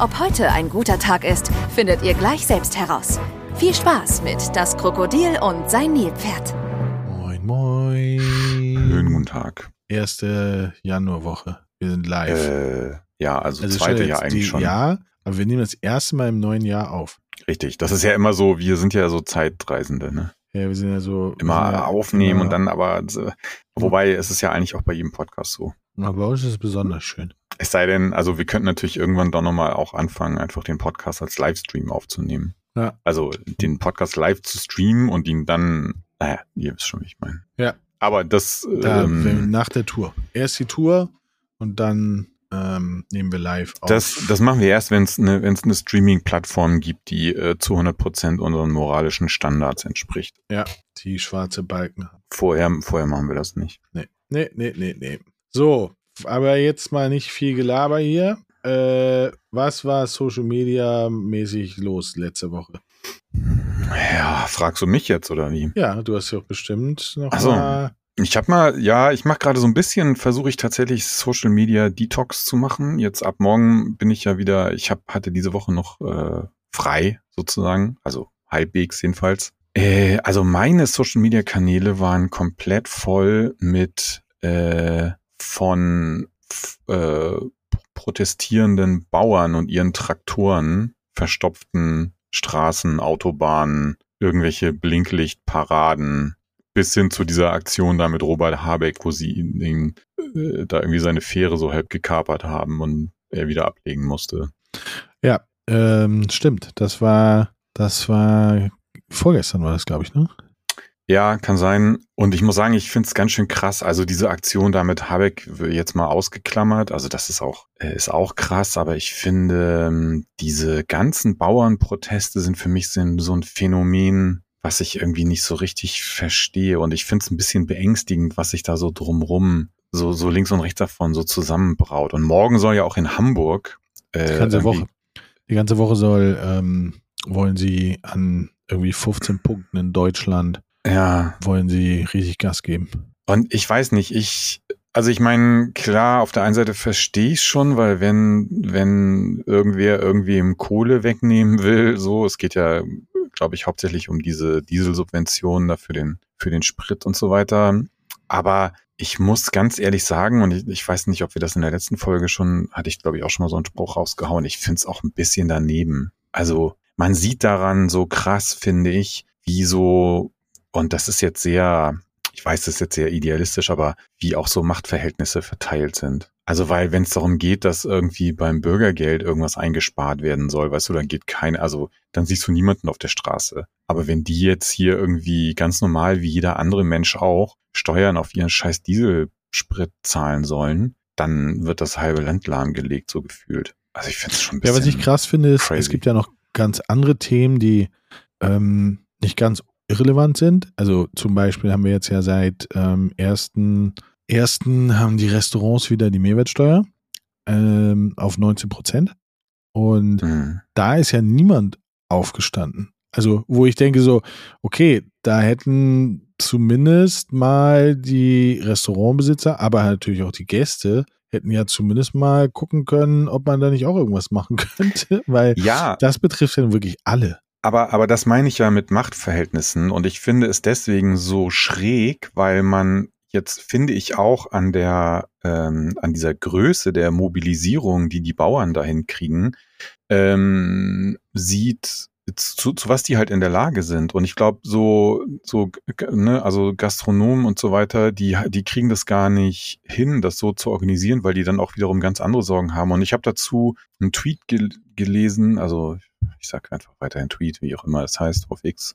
Ob heute ein guter Tag ist, findet ihr gleich selbst heraus. Viel Spaß mit Das Krokodil und sein Nilpferd. Moin, moin. Schönen guten Tag. Erste Januarwoche. Wir sind live. Äh, ja, also, also zweite ja jetzt eigentlich schon. Ja, aber wir nehmen das erste Mal im neuen Jahr auf. Richtig. Das ist ja immer so, wir sind ja so Zeitreisende, ne? Ja, wir sind ja so. Immer ja, aufnehmen immer- und dann aber, äh, wobei es ist ja eigentlich auch bei jedem Podcast so. Aber bei uns ist es besonders schön. Es sei denn, also wir könnten natürlich irgendwann doch nochmal auch anfangen, einfach den Podcast als Livestream aufzunehmen. Ja. Also den Podcast live zu streamen und ihn dann, naja, ihr wisst schon, wie ich meine. Ja. Aber das, Da, ähm, nach der Tour. Erst die Tour und dann ähm, nehmen wir live auf. Das, das machen wir erst, wenn es eine, es eine Streaming-Plattform gibt, die äh, zu 100% unseren moralischen Standards entspricht. ja, die schwarze Balken. Vorher, vorher machen wir das nicht. Nee, nee, nee, nee, nee. So, aber jetzt mal nicht viel Gelaber hier. Äh, was war Social Media mäßig los letzte Woche? Ja, fragst du mich jetzt oder wie? Ja, du hast ja auch bestimmt noch Ach so. mal. Ich habe mal, ja, ich mache gerade so ein bisschen, versuche ich tatsächlich Social Media Detox zu machen. Jetzt ab morgen bin ich ja wieder, ich hab, hatte diese Woche noch äh, frei sozusagen, also halbwegs jedenfalls. Äh, also meine Social Media Kanäle waren komplett voll mit äh, von äh, protestierenden Bauern und ihren Traktoren verstopften Straßen, Autobahnen, irgendwelche Blinklichtparaden, bis hin zu dieser Aktion da mit Robert Habeck, wo sie ihn äh, da irgendwie seine Fähre so halb gekapert haben und er wieder ablegen musste. Ja, ähm, stimmt. Das war, das war vorgestern war das, glaube ich, ne? Ja, kann sein. Und ich muss sagen, ich finde es ganz schön krass. Also diese Aktion da mit Habeck jetzt mal ausgeklammert. Also das ist auch, äh, ist auch krass. Aber ich finde, ähm, diese ganzen Bauernproteste sind für mich so ein- Phänomen, was ich irgendwie nicht so richtig verstehe. Und ich finde es ein bisschen beängstigend, was sich da so drumrum, so, so links und rechts davon so zusammenbraut. Und morgen soll ja auch in Hamburg, äh, Die ganze Woche. Die ganze Woche soll, ähm, wollen sie an irgendwie 15 Punkten in Deutschland, ja, wollen sie riesig Gas geben. Und ich weiß nicht, ich, also ich meine, klar, auf der einen Seite verstehe ich schon, weil wenn, wenn irgendwer irgendwie im Kohle wegnehmen will, so, es geht ja, glaube ich, hauptsächlich um diese Dieselsubventionen da für den, für den Sprit und so weiter. Aber ich muss ganz ehrlich sagen, und ich, ich weiß nicht, ob wir das in der letzten Folge schon, hatte ich, glaube ich, auch schon mal so einen Spruch rausgehauen, ich finde es auch ein bisschen daneben. Also man sieht daran so krass, finde ich, wie so, und das ist jetzt sehr, ich weiß, das ist jetzt sehr idealistisch, aber wie auch so Machtverhältnisse verteilt sind. Also weil, wenn es darum geht, dass irgendwie beim Bürgergeld irgendwas eingespart werden soll, weißt du, dann geht kein, also dann siehst du niemanden auf der Straße. Aber wenn die jetzt hier irgendwie ganz normal wie jeder andere Mensch auch Steuern auf ihren scheiß Dieselsprit zahlen sollen, dann wird das halbe Land lahmgelegt, so gefühlt. Also ich finde es schon ein Ja, bisschen. was ich krass finde, ist, es crazy. gibt ja noch ganz andere Themen, die ähm, nicht ganz irrelevant sind. Also zum Beispiel haben wir jetzt ja seit ähm, ersten, ersten haben die Restaurants wieder die Mehrwertsteuer ähm, auf 19 Prozent. Und Hm. da ist ja niemand aufgestanden. Also, wo ich denke so, okay, da hätten zumindest mal die Restaurantbesitzer, aber natürlich auch die Gäste, hätten ja zumindest mal gucken können, ob man da nicht auch irgendwas machen könnte, weil Ja, das betrifft ja wirklich alle. Aber, aber das meine ich ja mit Machtverhältnissen. Und ich finde es deswegen so schräg, weil man jetzt finde ich auch an der ähm, an dieser Größe der Mobilisierung, die die Bauern dahin kriegen, ähm, sieht zu, zu was die halt in der Lage sind. Und ich glaube so so ne also Gastronomen und so weiter die die kriegen das gar nicht hin das so zu organisieren weil die dann auch wiederum ganz andere Sorgen haben. Und ich habe dazu einen Tweet gel gelesen also ich sage einfach weiterhin Tweet, wie auch immer das heißt, auf X,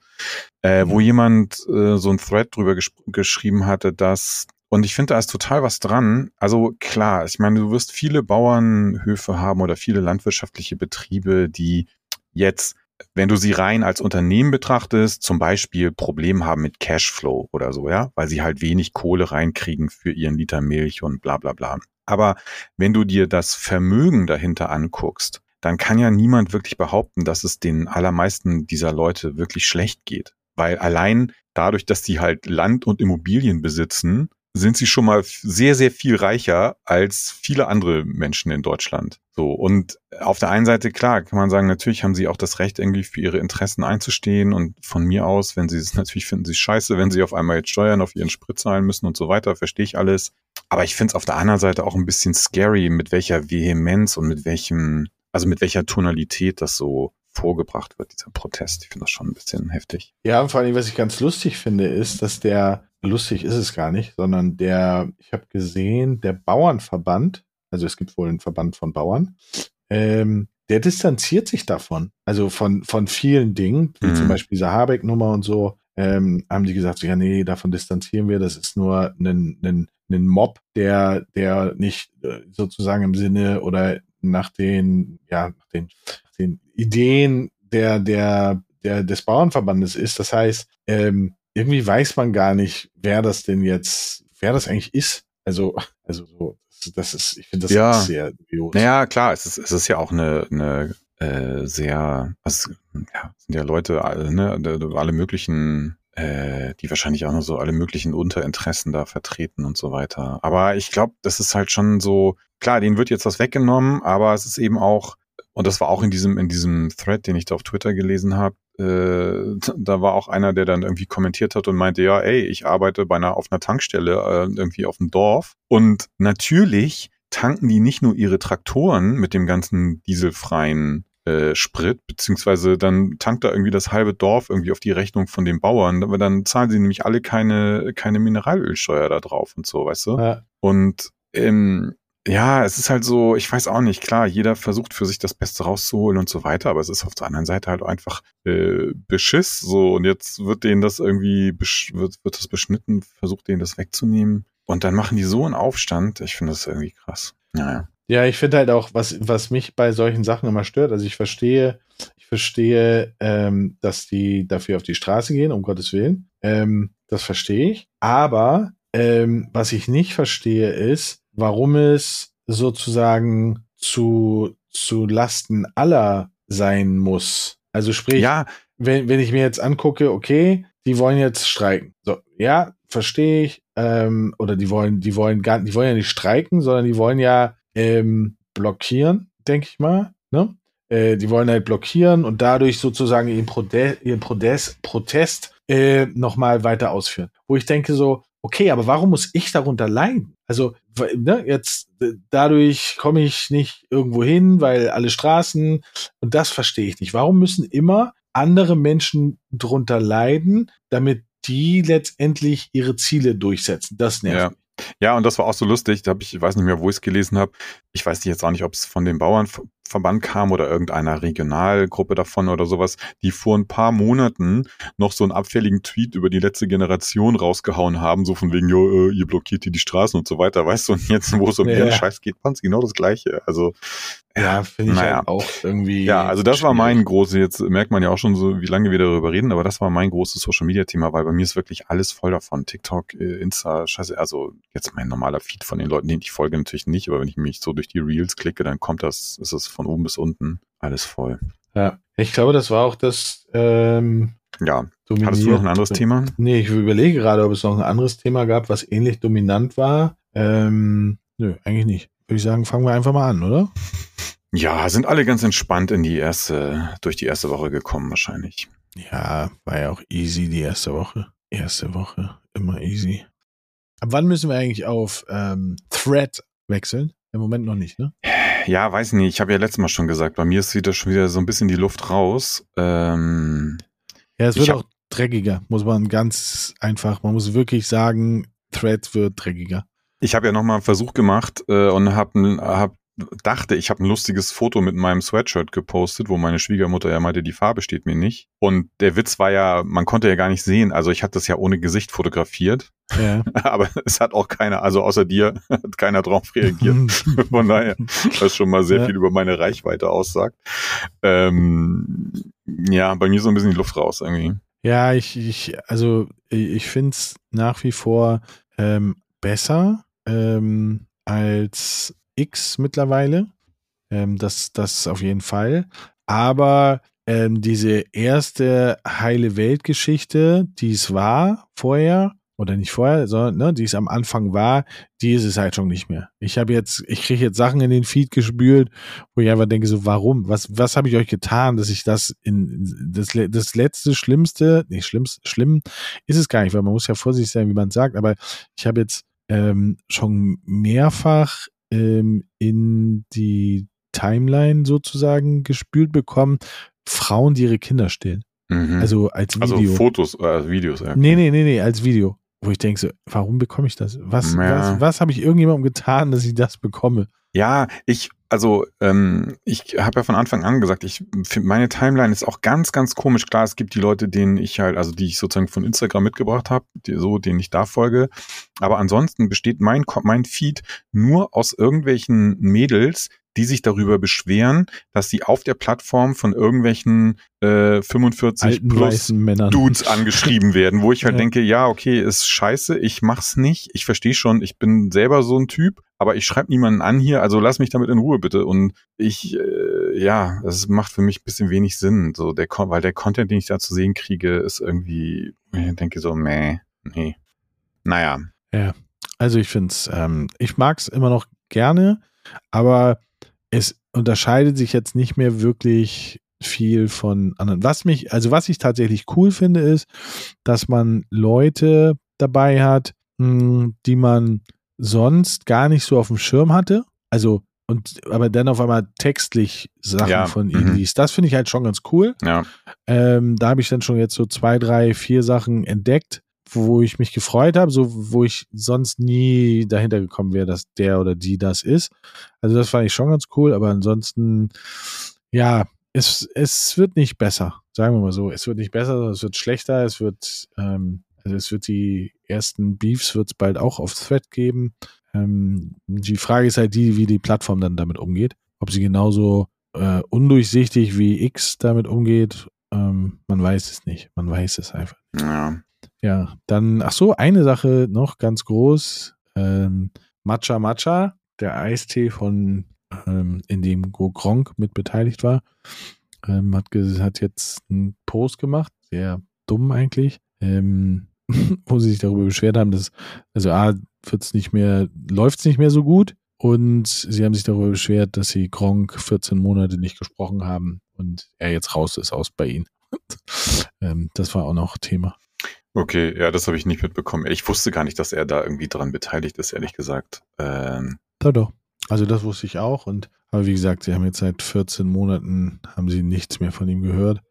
äh, wo jemand äh, so ein Thread drüber gesch geschrieben hatte, dass, und ich finde, da ist total was dran. Also klar, ich meine, du wirst viele Bauernhöfe haben oder viele landwirtschaftliche Betriebe, die jetzt wenn du sie rein als Unternehmen betrachtest, zum Beispiel Problem haben mit Cashflow oder so, ja, weil sie halt wenig Kohle reinkriegen für ihren Liter Milch und bla bla bla. Aber wenn du dir das Vermögen dahinter anguckst, dann kann ja niemand wirklich behaupten, dass es den allermeisten dieser Leute wirklich schlecht geht. Weil allein dadurch, dass die halt Land und Immobilien besitzen, sind sie schon mal sehr, sehr viel reicher als viele andere Menschen in Deutschland. So. Und auf der einen Seite, klar, kann man sagen, natürlich haben sie auch das Recht, irgendwie für ihre Interessen einzustehen. Und von mir aus, wenn sie es natürlich finden, sie scheiße, wenn sie auf einmal jetzt Steuern auf ihren Sprit zahlen müssen und so weiter, verstehe ich alles. Aber ich finde es auf der anderen Seite auch ein bisschen scary, mit welcher Vehemenz und mit welchem, also mit welcher Tonalität das so vorgebracht wird, dieser Protest. Ich finde das schon ein bisschen heftig. Ja, und vor allem, was ich ganz lustig finde, ist, dass der, lustig ist es gar nicht, sondern der, ich habe gesehen, der Bauernverband, also es gibt wohl einen Verband von Bauern, ähm, der distanziert sich davon. Also von, von vielen Dingen, wie mhm. zum Beispiel diese Habeck-Nummer und so, ähm, haben die gesagt, ja, nee, davon distanzieren wir, das ist nur ein, ein, ein Mob, der, der nicht äh, sozusagen im Sinne oder nach den, ja, nach den, den Ideen der, der, der, des Bauernverbandes ist. Das heißt, ähm, irgendwie weiß man gar nicht, wer das denn jetzt, wer das eigentlich ist. Also, also so, das ist, ich finde das ja. sehr dubios. Naja, klar, es ist, es ist ja auch eine, eine äh, sehr, was, ja, sind ja Leute, alle, ne, alle möglichen äh, die wahrscheinlich auch nur so alle möglichen Unterinteressen da vertreten und so weiter. Aber ich glaube, das ist halt schon so, klar, denen wird jetzt was weggenommen, aber es ist eben auch, und das war auch in diesem, in diesem Thread, den ich da auf Twitter gelesen habe, äh, da war auch einer, der dann irgendwie kommentiert hat und meinte, ja, ey, ich arbeite bei einer auf einer Tankstelle äh, irgendwie auf dem Dorf und natürlich tanken die nicht nur ihre Traktoren mit dem ganzen dieselfreien äh, Sprit, beziehungsweise dann tankt da irgendwie das halbe Dorf irgendwie auf die Rechnung von den Bauern, aber dann zahlen sie nämlich alle keine, keine Mineralölsteuer da drauf und so, weißt du? Ja. Und ähm, ja, es ist halt so, ich weiß auch nicht, klar, jeder versucht für sich das Beste rauszuholen und so weiter, aber es ist auf der anderen Seite halt einfach äh, Beschiss so und jetzt wird denen das irgendwie, wird, wird das beschnitten, versucht denen das wegzunehmen und dann machen die so einen Aufstand, ich finde das irgendwie krass. Naja. Ja, ich finde halt auch, was, was mich bei solchen Sachen immer stört, also ich verstehe, ich verstehe, ähm, dass die dafür auf die Straße gehen, um Gottes Willen. Ähm, das verstehe ich. Aber ähm, was ich nicht verstehe, ist, warum es sozusagen zu, zu Lasten aller sein muss. Also sprich, ja. wenn, wenn ich mir jetzt angucke, okay, die wollen jetzt streiken. So, ja, verstehe ich. Ähm, oder die wollen, die wollen gar, die wollen ja nicht streiken, sondern die wollen ja ähm, blockieren, denke ich mal. Ne? Äh, die wollen halt blockieren und dadurch sozusagen ihren, Prode ihren Protest, Protest äh, nochmal weiter ausführen. Wo ich denke so, okay, aber warum muss ich darunter leiden? Also ne, jetzt dadurch komme ich nicht irgendwo hin, weil alle Straßen und das verstehe ich nicht. Warum müssen immer andere Menschen drunter leiden, damit die letztendlich ihre Ziele durchsetzen? Das nervt ja. mich. Ja, und das war auch so lustig. Da habe ich, ich weiß nicht mehr, wo ich es gelesen habe. Ich weiß jetzt auch nicht, ob es von den Bauernverband kam oder irgendeiner Regionalgruppe davon oder sowas. Die vor ein paar Monaten noch so einen abfälligen Tweet über die letzte Generation rausgehauen haben, so von wegen, jo, äh, ihr blockiert hier die Straßen und so weiter, weißt du? Und jetzt, wo es um ja. ihren Scheiß geht, fand genau das Gleiche. Also ja, finde ich naja. halt auch irgendwie. Ja, also das schwierig. war mein großes, jetzt merkt man ja auch schon so, wie lange wir darüber reden, aber das war mein großes Social Media Thema, weil bei mir ist wirklich alles voll davon. TikTok, äh, Insta, scheiße, also jetzt mein normaler Feed von den Leuten, denen ich folge natürlich nicht, aber wenn ich mich so durch die Reels klicke, dann kommt das, ist es von oben bis unten alles voll. Ja, ich glaube, das war auch das, ähm, ja. Hattest du noch ein anderes Thema? Nee, ich überlege gerade, ob es noch ein anderes Thema gab, was ähnlich dominant war. Ähm, nö, eigentlich nicht. Würde ich sagen, fangen wir einfach mal an, oder? Ja, sind alle ganz entspannt in die erste, durch die erste Woche gekommen wahrscheinlich. Ja, war ja auch easy die erste Woche. Erste Woche, immer easy. Ab wann müssen wir eigentlich auf ähm, Thread wechseln? Im Moment noch nicht, ne? Ja, weiß nicht. Ich habe ja letztes Mal schon gesagt, bei mir ist wieder schon wieder so ein bisschen die Luft raus. Ähm, ja, es wird auch dreckiger, muss man ganz einfach, man muss wirklich sagen, Thread wird dreckiger. Ich habe ja nochmal einen Versuch gemacht äh, und habe hab dachte, ich habe ein lustiges Foto mit meinem Sweatshirt gepostet, wo meine Schwiegermutter ja meinte, die Farbe steht mir nicht. Und der Witz war ja, man konnte ja gar nicht sehen. Also ich hatte das ja ohne Gesicht fotografiert. Ja. Aber es hat auch keiner, also außer dir, hat keiner drauf reagiert. Von daher, was schon mal sehr ja. viel über meine Reichweite aussagt. Ähm, ja, bei mir so ein bisschen die Luft raus irgendwie. Ja, ich, ich also ich finde es nach wie vor ähm, besser ähm, als X mittlerweile. Ähm, das, das auf jeden Fall. Aber ähm, diese erste heile Weltgeschichte, die es war vorher, oder nicht vorher, sondern ne, die es am Anfang war, die ist es halt schon nicht mehr. Ich habe jetzt, ich kriege jetzt Sachen in den Feed gespült, wo ich einfach denke, so, warum? Was, was habe ich euch getan, dass ich das in das, das letzte Schlimmste, nicht schlimmst, schlimm ist es gar nicht, weil man muss ja vorsichtig sein, wie man sagt, aber ich habe jetzt ähm, schon mehrfach ähm, in die Timeline sozusagen gespült bekommen, Frauen, die ihre Kinder stillen. Mhm. Also als also Video. Also Fotos, äh, Videos. Ja. Nee, nee, nee, nee, als Video. Wo ich denke so, warum bekomme ich das? Was, ja. was, was habe ich irgendjemandem getan, dass ich das bekomme? Ja, ich, also ähm, ich habe ja von Anfang an gesagt, ich finde meine Timeline ist auch ganz, ganz komisch. Klar, es gibt die Leute, denen ich halt, also die ich sozusagen von Instagram mitgebracht habe, so denen ich da folge. Aber ansonsten besteht mein mein Feed nur aus irgendwelchen Mädels, die sich darüber beschweren, dass sie auf der Plattform von irgendwelchen äh, 45 Alten plus Dudes angeschrieben werden, wo ich halt ja. denke, ja, okay, ist scheiße, ich mach's nicht. Ich verstehe schon, ich bin selber so ein Typ, aber ich schreibe niemanden an hier, also lass mich damit in Ruhe bitte. Und ich, äh, ja, das macht für mich ein bisschen wenig Sinn, so der, weil der Content, den ich da zu sehen kriege, ist irgendwie, ich denke so, meh, nee. Naja. Ja, also ich finde es, ähm, ich mag's immer noch gerne, aber es unterscheidet sich jetzt nicht mehr wirklich viel von anderen. Was mich, also was ich tatsächlich cool finde, ist, dass man Leute dabei hat, hm, die man sonst gar nicht so auf dem Schirm hatte. Also, und aber dann auf einmal textlich Sachen ja, von ihnen mhm. liest. Das finde ich halt schon ganz cool. Ja. Ähm, da habe ich dann schon jetzt so zwei, drei, vier Sachen entdeckt, wo ich mich gefreut habe, so wo ich sonst nie dahinter gekommen wäre, dass der oder die das ist. Also das fand ich schon ganz cool, aber ansonsten, ja, es, es wird nicht besser, sagen wir mal so. Es wird nicht besser, es wird schlechter, es wird, ähm, also es wird die ersten Beefs wird es bald auch auf Thread geben. Ähm, die Frage ist halt die, wie die Plattform dann damit umgeht. Ob sie genauso äh, undurchsichtig wie X damit umgeht, ähm, man weiß es nicht. Man weiß es einfach. Ja. Ja, dann, ach so, eine Sache noch ganz groß. Ähm, Matcha Matcha, der Eistee von, ähm, in dem Go Gronk mit beteiligt war, ähm, hat, hat jetzt einen Post gemacht, sehr dumm eigentlich, ähm, wo sie sich darüber beschwert haben, dass, also A, wird's nicht mehr, läuft's nicht mehr so gut und sie haben sich darüber beschwert, dass sie Gronk 14 Monate nicht gesprochen haben und er jetzt raus ist aus bei ihnen. ähm, das war auch noch Thema. Okay, ja, das habe ich nicht mitbekommen. Ich wusste gar nicht, dass er da irgendwie dran beteiligt ist, ehrlich gesagt. Ähm. Doch, doch. Also das wusste ich auch. Und aber wie gesagt, sie haben jetzt seit 14 Monaten haben sie nichts mehr von ihm gehört.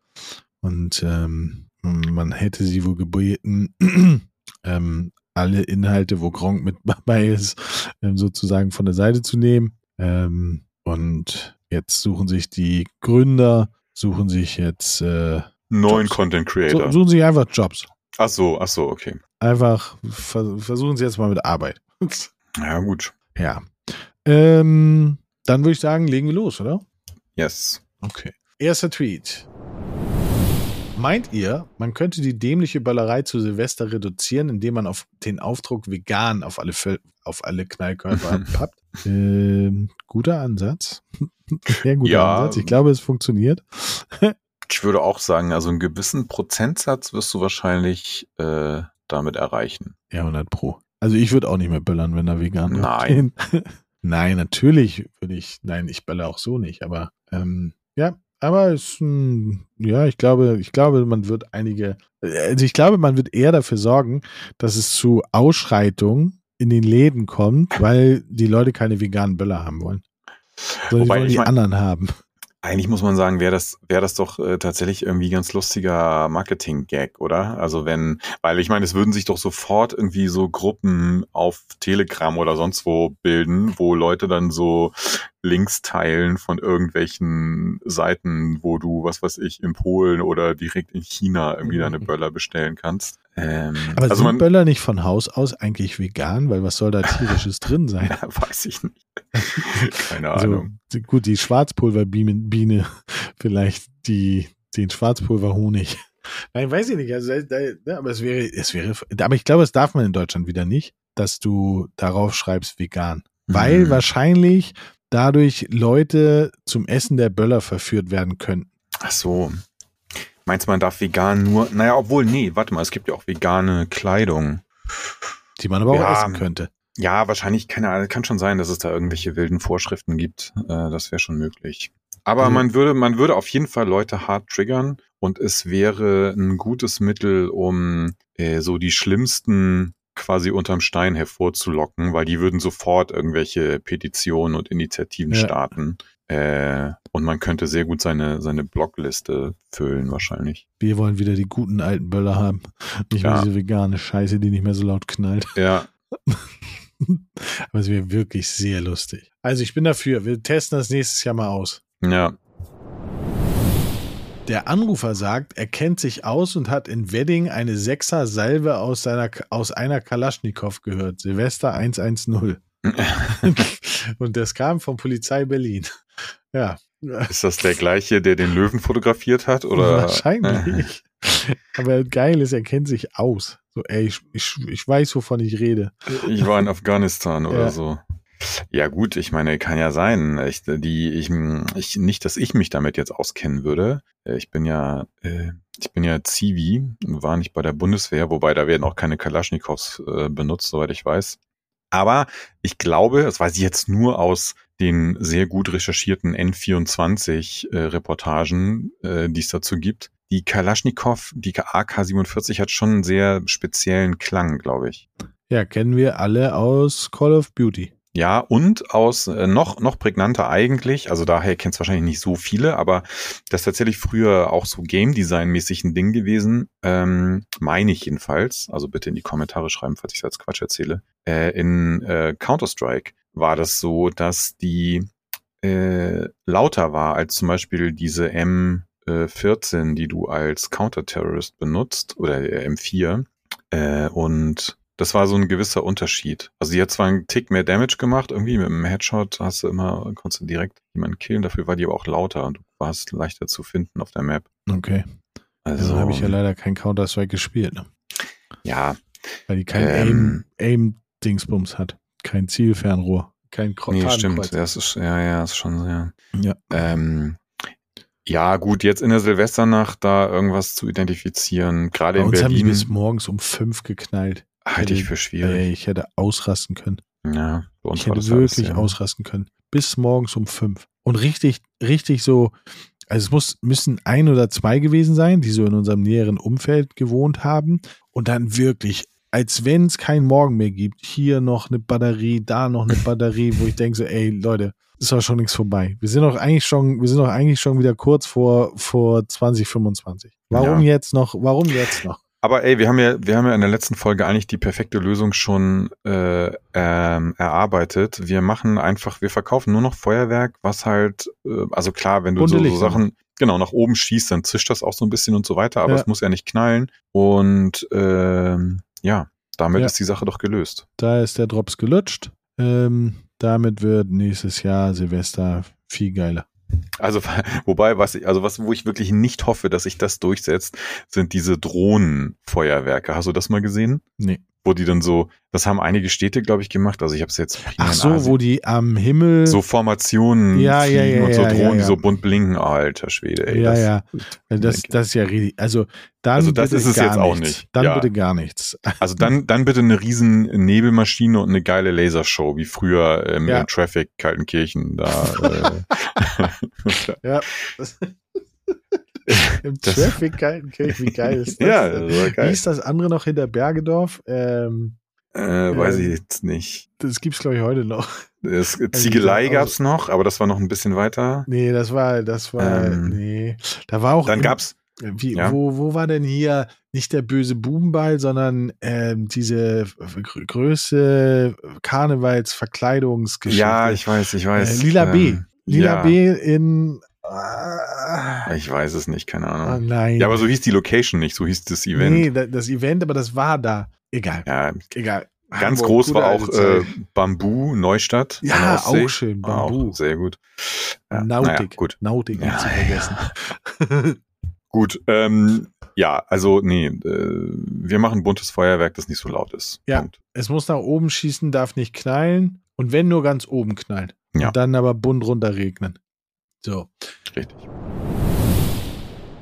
Und ähm, man hätte sie wohl gebeten, ähm, alle Inhalte, wo Gronk mit dabei ist, ähm, sozusagen von der Seite zu nehmen. Ähm, und jetzt suchen sich die Gründer, suchen sich jetzt äh, neuen Jobs. Content Creator. suchen sich einfach Jobs. Ach so, ach so, okay. Einfach versuchen Sie jetzt mal mit Arbeit. Ja, gut. Ja. Ähm, dann würde ich sagen, legen wir los, oder? Yes. Okay. Erster Tweet. Meint ihr, man könnte die dämliche Böllerei zu Silvester reduzieren, indem man auf den Aufdruck vegan auf alle, auf alle Knallkörper pappt? Ähm, guter Ansatz. Sehr guter ja, Ansatz. Ich glaube, es funktioniert. Ich würde auch sagen, also einen gewissen Prozentsatz wirst du wahrscheinlich äh, damit erreichen. Ja, 100 Pro. Also ich würde auch nicht mehr böllern, wenn er vegan Nein. nein, natürlich würde ich, nein, ich bölle auch so nicht, aber ähm, ja, aber es, ja, ich glaube, ich glaube, man wird einige, also ich glaube, man wird eher dafür sorgen, dass es zu Ausschreitungen in den Läden kommt, weil die Leute keine veganen Böller haben wollen. Sondern Wobei die wollen die mein, anderen haben. Eigentlich muss man sagen, wäre das, wäre das doch äh, tatsächlich irgendwie ganz lustiger Marketing-Gag, oder? Also wenn, weil ich meine, es würden sich doch sofort irgendwie so Gruppen auf Telegram oder sonst wo bilden, wo Leute dann so Links teilen von irgendwelchen Seiten, wo du, was weiß ich, in Polen oder direkt in China irgendwie deine mhm. Böller bestellen kannst. Ähm, Aber also sind man, Böller nicht von Haus aus eigentlich vegan? Weil was soll da tierisches drin sein? Ja, weiß ich nicht. Keine also, Ahnung. Gut, die Schwarzpulverbiene Biene vielleicht, die, den Schwarzpulver Honig. Nein, weiß ich nicht. Also, da, da, aber es wäre, es wäre, aber ich glaube, es darf man in Deutschland wieder nicht, dass du darauf schreibst vegan. Weil Mhm. wahrscheinlich dadurch Leute zum Essen der Böller verführt werden könnten. Ach so. Meinst du, man darf vegan nur, naja, obwohl, nee, warte mal, es gibt ja auch vegane Kleidung. Die man aber auch Ja. essen könnte. Ja, wahrscheinlich, keine Ahnung, kann schon sein, dass es da irgendwelche wilden Vorschriften gibt. Äh, das wäre schon möglich. Aber Also- man würde, man würde auf jeden Fall Leute hart triggern und es wäre ein gutes Mittel, um äh, so die schlimmsten quasi unterm Stein hervorzulocken, weil die würden sofort irgendwelche Petitionen und Initiativen Ja. starten. Äh, und man könnte sehr gut seine, seine Blogliste füllen, wahrscheinlich. Wir wollen wieder die guten alten Böller haben. Nicht mehr Ja. diese vegane Scheiße, die nicht mehr so laut knallt. Ja, Aber es wäre wirklich sehr lustig. Also ich bin dafür. Wir testen das nächstes Jahr mal aus. ja. Der Anrufer sagt, er kennt sich aus und hat in Wedding eine Sechser Salve aus, seiner, aus einer Kalaschnikow gehört. Silvester 110. und das kam von Polizei Berlin. Ja. Ist das der gleiche, der den Löwen fotografiert hat? Oder? Wahrscheinlich. Aber geil ist, er kennt sich aus. So, ey, ich, ich, ich weiß, wovon ich rede. Ich war in Afghanistan oder Ja. so. Ja gut, ich meine, kann ja sein. Ich, die, ich, ich, nicht, dass ich mich damit jetzt auskennen würde. Äh, Ich bin ja, äh, ich bin ja Zivi und war nicht bei der Bundeswehr, wobei da werden auch keine Kalaschnikows äh, benutzt, soweit ich weiß. Aber ich glaube, das weiß ich jetzt nur aus den sehr gut recherchierten N24-Reportagen, äh, die es dazu gibt. Die Kalaschnikow, die AK-47 hat schon einen sehr speziellen Klang, glaube ich. Ja, kennen wir alle aus Call of Beauty. Ja, und aus äh, noch, noch prägnanter eigentlich, also daher kennt es wahrscheinlich nicht so viele, aber das ist tatsächlich früher auch so Game Design-mäßig ein Ding gewesen, ähm, meine ich jedenfalls, also bitte in die Kommentare schreiben, falls ich es als Quatsch erzähle. Äh, in äh, Counter-Strike war das so, dass die äh, lauter war als zum Beispiel diese M14, die du als Counter-Terrorist benutzt, oder äh, M4. Äh, und das war so ein gewisser Unterschied. Also die hat zwar einen Tick mehr Damage gemacht, irgendwie mit einem Headshot hast du immer, konntest du direkt jemanden killen, dafür war die aber auch lauter und du warst leichter zu finden auf der Map. Okay. Also, Also habe ich ja leider kein Counter-Strike gespielt, ne? ja, weil die kein Ähm. Aim- Aim-Dingsbums hat. Kein Zielfernrohr. Kein Kro nee, stimmt. Ja, das ist, ja, ja, ist schon sehr. Ja. Ähm, ja, gut, jetzt in der Silvesternacht da irgendwas zu identifizieren, gerade in uns haben die Berlin, bis morgens um fünf geknallt. halte ich für schwierig. Ey, ich hätte ausrasten können. Ja, bei uns Ich hätte das alles wirklich sehr- ausrasten können. Bis morgens um fünf. Und richtig, richtig so, also es muss, müssen ein oder zwei gewesen sein, die so in unserem näheren Umfeld gewohnt haben. Und dann wirklich, als wenn es keinen Morgen mehr gibt, hier noch eine Batterie, da noch eine Batterie, wo ich denke so, ey, Leute, ist doch schon nichts vorbei. Wir sind doch eigentlich schon, wir sind doch eigentlich schon wieder kurz vor, vor 2025. Warum Ja. jetzt noch, warum jetzt noch? Aber ey, wir haben ja, wir haben ja in der letzten Folge eigentlich die perfekte Lösung schon äh, ähm, erarbeitet. Wir machen einfach, wir verkaufen nur noch Feuerwerk, was halt, äh, also klar, wenn du so, so. Sachen genau nach oben schießt, dann zischt das auch so ein bisschen und so weiter, aber Ja. es muss ja nicht knallen. Und ähm, ja, damit Ja. ist die Sache doch gelöst. Da ist der Drops gelutscht. Ähm, damit wird nächstes Jahr Silvester viel geiler. Also, wobei, was ich, also was, wo ich wirklich nicht hoffe, dass sich das durchsetzt, sind diese Drohnenfeuerwerke. Hast du das mal gesehen? Nee. Wo die dann so, das haben einige Städte, glaube ich, gemacht. Also ich habe es jetzt Ach so, Asien- wo die am Himmel. so Formationen Ja, ja, ja, und so Drohnen, die so bunt blinken. Alter Schwede, ey. ja, das, ja. Das, das ist ja richtig. Also, dann Also das bitte ist es gar jetzt auch nichts. nicht. Dann bitte gar nichts. Also dann, dann bitte eine riesen Nebelmaschine und eine geile Lasershow, wie früher ähm, im Traffic Kaltenkirchen. Da, äh, Ja. Im Das- Traffic Kaltenkirch, wie geil ist das? ja, das war Wie geil. ist das andere noch hinter Bergedorf? Ähm, Äh, weiß ich Ähm, jetzt nicht. das gibt's, glaube ich, heute noch. Das, Also Ziegelei diese- gab's noch, aber das war noch ein bisschen weiter. Nee, das war, das war, Ähm, nee. Da war auch. Dann gab's, Wie, Ja. wo, wo war denn hier nicht der böse Bubenball, sondern ähm, diese gr- größte Karnevalsverkleidungsgeschichte? ja, ich weiß, ich weiß. äh, Lila B. ähm, Lila ja, B in. Ah, Ich weiß es nicht, keine ah, Ahnung. nein. Ja, aber so hieß die Location nicht, so hieß das Event. Nee, da- das Event, aber das war da. Egal, Ja, egal. Ganz Hamburg, groß war auch äh. Bambu, Neustadt. ja, auch schön. Bambu. Auch sehr gut. Ja, Nautik. naja, gut. Nautik Ja, nicht zu vergessen. Gut, ähm, ja, also nee, äh, wir machen buntes Feuerwerk, das nicht so laut ist. Ja. Punkt. Es muss nach oben schießen, darf nicht knallen. Und wenn nur ganz oben knallen. Ja. Und dann aber bunt runter regnen. So. Richtig.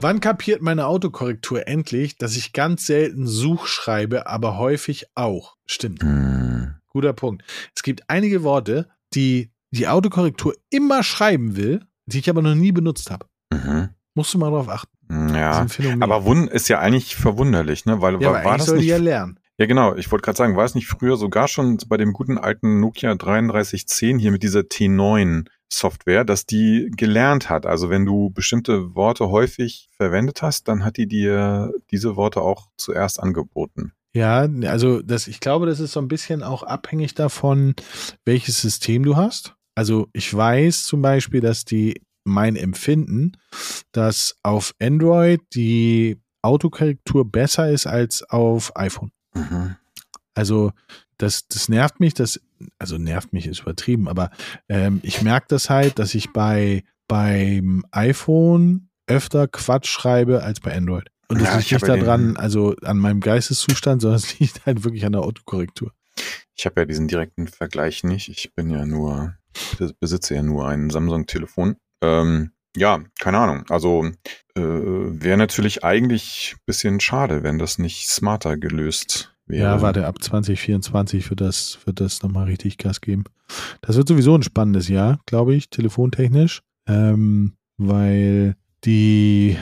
Wann kapiert meine Autokorrektur endlich, dass ich ganz selten Such schreibe, aber häufig auch? Stimmt. Hm. Guter Punkt. Es gibt einige Worte, die die Autokorrektur immer schreiben will, die ich aber noch nie benutzt habe. Mhm. Musst du mal drauf achten. Ja, aber Wund ist ja eigentlich verwunderlich, ne? Weil ja, war, war das soll die nicht ja lernen. Ja, genau. Ich wollte gerade sagen, war es nicht früher sogar schon bei dem guten alten Nokia 3310 hier mit dieser T9 Software, dass die gelernt hat. Also wenn du bestimmte Worte häufig verwendet hast, dann hat die dir diese Worte auch zuerst angeboten. Ja, also das, ich glaube, das ist so ein bisschen auch abhängig davon, welches System du hast. Also ich weiß zum Beispiel, dass die mein Empfinden, dass auf Android die Autokorrektur besser ist als auf iPhone. Mhm. Also das, das nervt mich, das, also nervt mich ist übertrieben, aber ähm, ich merke das halt, dass ich bei beim iPhone öfter Quatsch schreibe als bei Android. Und das Ja, liegt ich nicht daran, also an meinem Geisteszustand, sondern es liegt halt wirklich an der Autokorrektur. Ich habe ja diesen direkten Vergleich nicht. Ich bin ja nur, be- besitze ja nur ein Samsung-Telefon. Ähm, ja, keine Ahnung. Also äh, wäre natürlich eigentlich ein bisschen schade, wenn das nicht smarter gelöst wäre. Ja, warte, ab 2024 wird das, wird das nochmal richtig Gas geben. Das wird sowieso ein spannendes Jahr, glaube ich, telefontechnisch, ähm, weil die,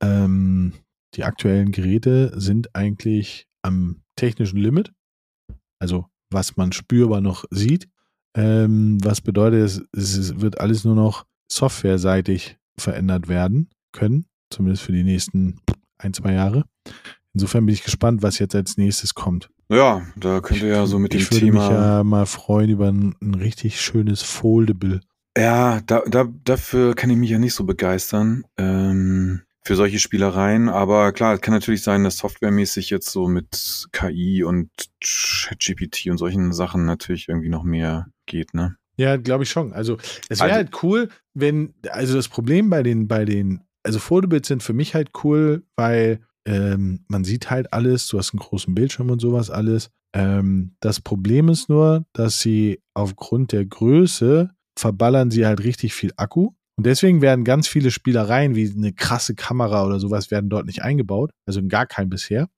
ähm, die aktuellen Geräte sind eigentlich am technischen Limit. Also, was man spürbar noch sieht. Ähm, was bedeutet, es, es wird alles nur noch softwareseitig verändert werden können, zumindest für die nächsten ein, zwei Jahre. Insofern bin ich gespannt, was jetzt als nächstes kommt. Ja, da könnte ja so mit dem ich würde Thema. mich ja mal freuen über ein, ein richtig schönes Foldable. Ja, da, da, dafür kann ich mich ja nicht so begeistern. Ähm, für solche Spielereien. Aber klar, es kann natürlich sein, dass softwaremäßig jetzt so mit KI und ChatGPT und solchen Sachen natürlich irgendwie noch mehr geht, ne? Ja, glaube ich schon. Also es wäre Also- halt cool, wenn, also das Problem bei den, bei den, also Foldables sind für mich halt cool, weil ähm, man sieht halt alles, du hast einen großen Bildschirm und sowas alles. Ähm, das Problem ist nur, dass sie aufgrund der Größe verballern sie halt richtig viel Akku. Und deswegen werden ganz viele Spielereien wie eine krasse Kamera oder sowas werden dort nicht eingebaut. Also in gar keinem bisher.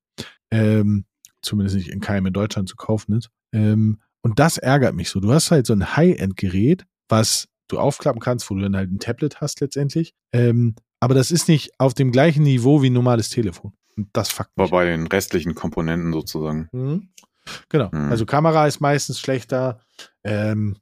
Ähm, zumindest nicht in keinem in Deutschland zu kaufen ist. Ähm, und das ärgert mich so. Du hast halt so ein High-End-Gerät, was du aufklappen kannst, wo du dann halt ein Tablet hast letztendlich. Ähm, aber das ist nicht auf dem gleichen Niveau wie ein normales Telefon. Und das fuckt Aber bei den restlichen Komponenten sozusagen. Mhm. Genau. Mhm. Also Kamera ist meistens schlechter, ähm,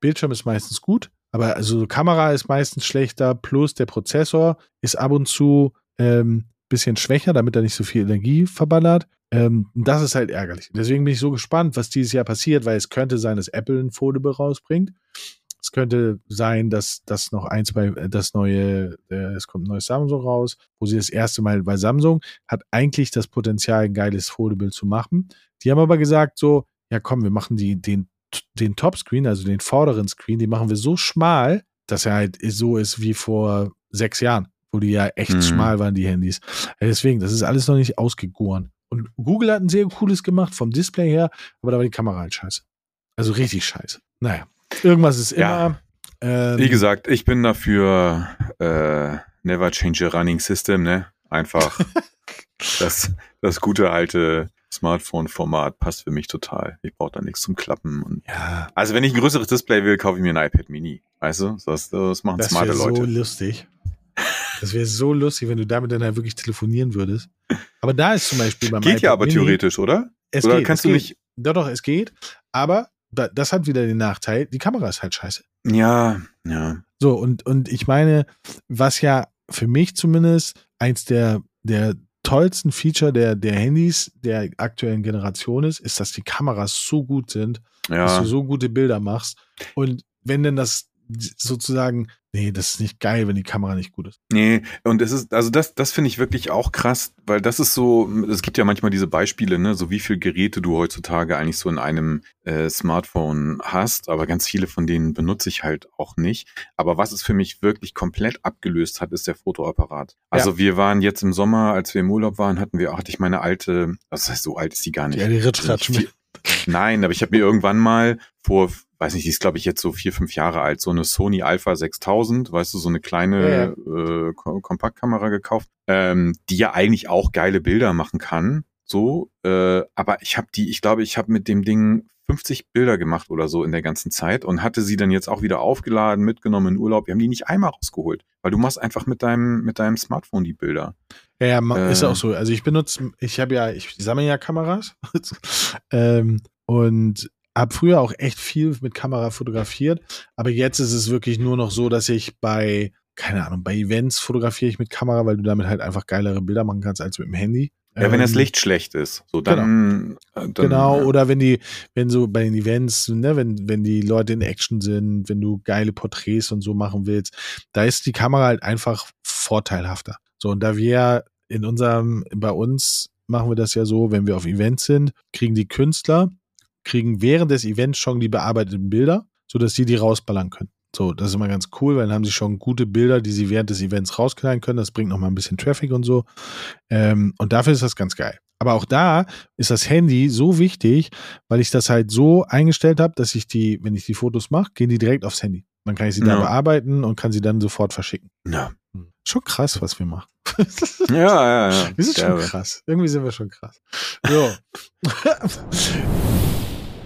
Bildschirm ist meistens gut, aber also Kamera ist meistens schlechter, plus der Prozessor ist ab und zu ähm, bisschen schwächer, damit er nicht so viel Energie verballert. Ähm, das ist halt ärgerlich. Deswegen bin ich so gespannt, was dieses Jahr passiert, weil es könnte sein, dass Apple ein Foldable rausbringt. Es könnte sein, dass das noch ein, zwei, äh, das neue, äh, es kommt ein neues Samsung raus, wo sie das erste Mal, weil Samsung hat eigentlich das Potenzial, ein geiles Foldable zu machen. Die haben aber gesagt so, ja komm, wir machen die, den, den Topscreen, also den vorderen Screen, den machen wir so schmal, dass er halt so ist wie vor sechs Jahren, wo die ja echt Mhm. schmal waren, die Handys. Deswegen, das ist alles noch nicht ausgegoren. Und Google hat ein sehr cooles gemacht vom Display her, aber da war die Kamera halt scheiße. Also richtig scheiße. Naja, irgendwas ist Ja. immer. Ähm, Wie gesagt, ich bin dafür äh, never change a running system, ne? Einfach das, das gute alte Smartphone-Format passt für mich total. Ich brauche da nichts zum Klappen. Und Ja, also wenn ich ein größeres Display will, kaufe ich mir ein iPad Mini. Weißt du? Das, das machen das smarte wäre so Leute. lustig. Das wäre so lustig, wenn du damit dann halt wirklich telefonieren würdest. Aber da ist zum Beispiel beim Geht ja iPad aber Mini- theoretisch, oder? Es oder geht, kannst es du nicht. Doch, doch, es geht. Aber da, das hat wieder den Nachteil, die Kamera ist halt scheiße. Ja, ja. So, und, und ich meine, was ja für mich zumindest eins der, der tollsten Feature der, der Handys der aktuellen Generation ist, ist, dass die Kameras so gut sind, dass Ja, du so gute Bilder machst. Und wenn denn das, sozusagen, nee, das ist nicht geil, wenn die Kamera nicht gut ist. Nee, und es ist, also das, das finde ich wirklich auch krass, weil das ist so, es gibt ja manchmal diese Beispiele, ne, so wie viele Geräte du heutzutage eigentlich so in einem äh, Smartphone hast, aber ganz viele von denen benutze ich halt auch nicht. Aber was es für mich wirklich komplett abgelöst hat, ist der Fotoapparat. Also ja. wir waren jetzt im Sommer, als wir im Urlaub waren, hatten wir, hatte ich meine alte, das heißt, so alt ist sie gar nicht. Ja, die. Also Nein, aber ich habe mir irgendwann mal vor, weiß nicht, die ist glaube ich jetzt so vier, fünf Jahre alt, so eine Sony Alpha 6000, weißt du, so eine kleine ja. Äh, Kompaktkamera gekauft, ähm, die ja eigentlich auch geile Bilder machen kann, so, äh, aber ich habe die, ich glaube, ich habe mit dem Ding 50 Bilder gemacht oder so in der ganzen Zeit und hatte sie dann jetzt auch wieder aufgeladen, mitgenommen in Urlaub. Wir haben die nicht einmal rausgeholt, weil du machst einfach mit deinem, mit deinem Smartphone die Bilder. Ja, ja ist auch so. Also ich benutze, ich habe ja, ich sammle ja Kameras ähm, und habe früher auch echt viel mit Kamera fotografiert, aber jetzt ist es wirklich nur noch so, dass ich bei keine Ahnung, bei Events fotografiere ich mit Kamera, weil du damit halt einfach geilere Bilder machen kannst als mit dem Handy. Ja, wenn das ähm, Licht schlecht ist, so dann. Genau, äh, dann, genau ja. oder wenn die, wenn so bei den Events, ne, wenn, wenn die Leute in Action sind, wenn du geile Porträts und so machen willst, da ist die Kamera halt einfach vorteilhafter. So, und da wir in unserem, bei uns machen wir das ja so, wenn wir auf Events sind, kriegen die Künstler, kriegen während des Events schon die bearbeiteten Bilder, sodass sie die rausballern können. So, das ist immer ganz cool, weil dann haben sie schon gute Bilder, die sie während des Events rausknallen können. Das bringt nochmal ein bisschen Traffic und so. Ähm, und dafür ist das ganz geil. Aber auch da ist das Handy so wichtig, weil ich das halt so eingestellt habe, dass ich die, wenn ich die Fotos mache, gehen die direkt aufs Handy. Dann kann ich sie ja. da bearbeiten und kann sie dann sofort verschicken. Ja. Hm. Schon krass, was wir machen. ja, ja, ja. Wir sind schon krass. Irgendwie sind wir schon krass. So.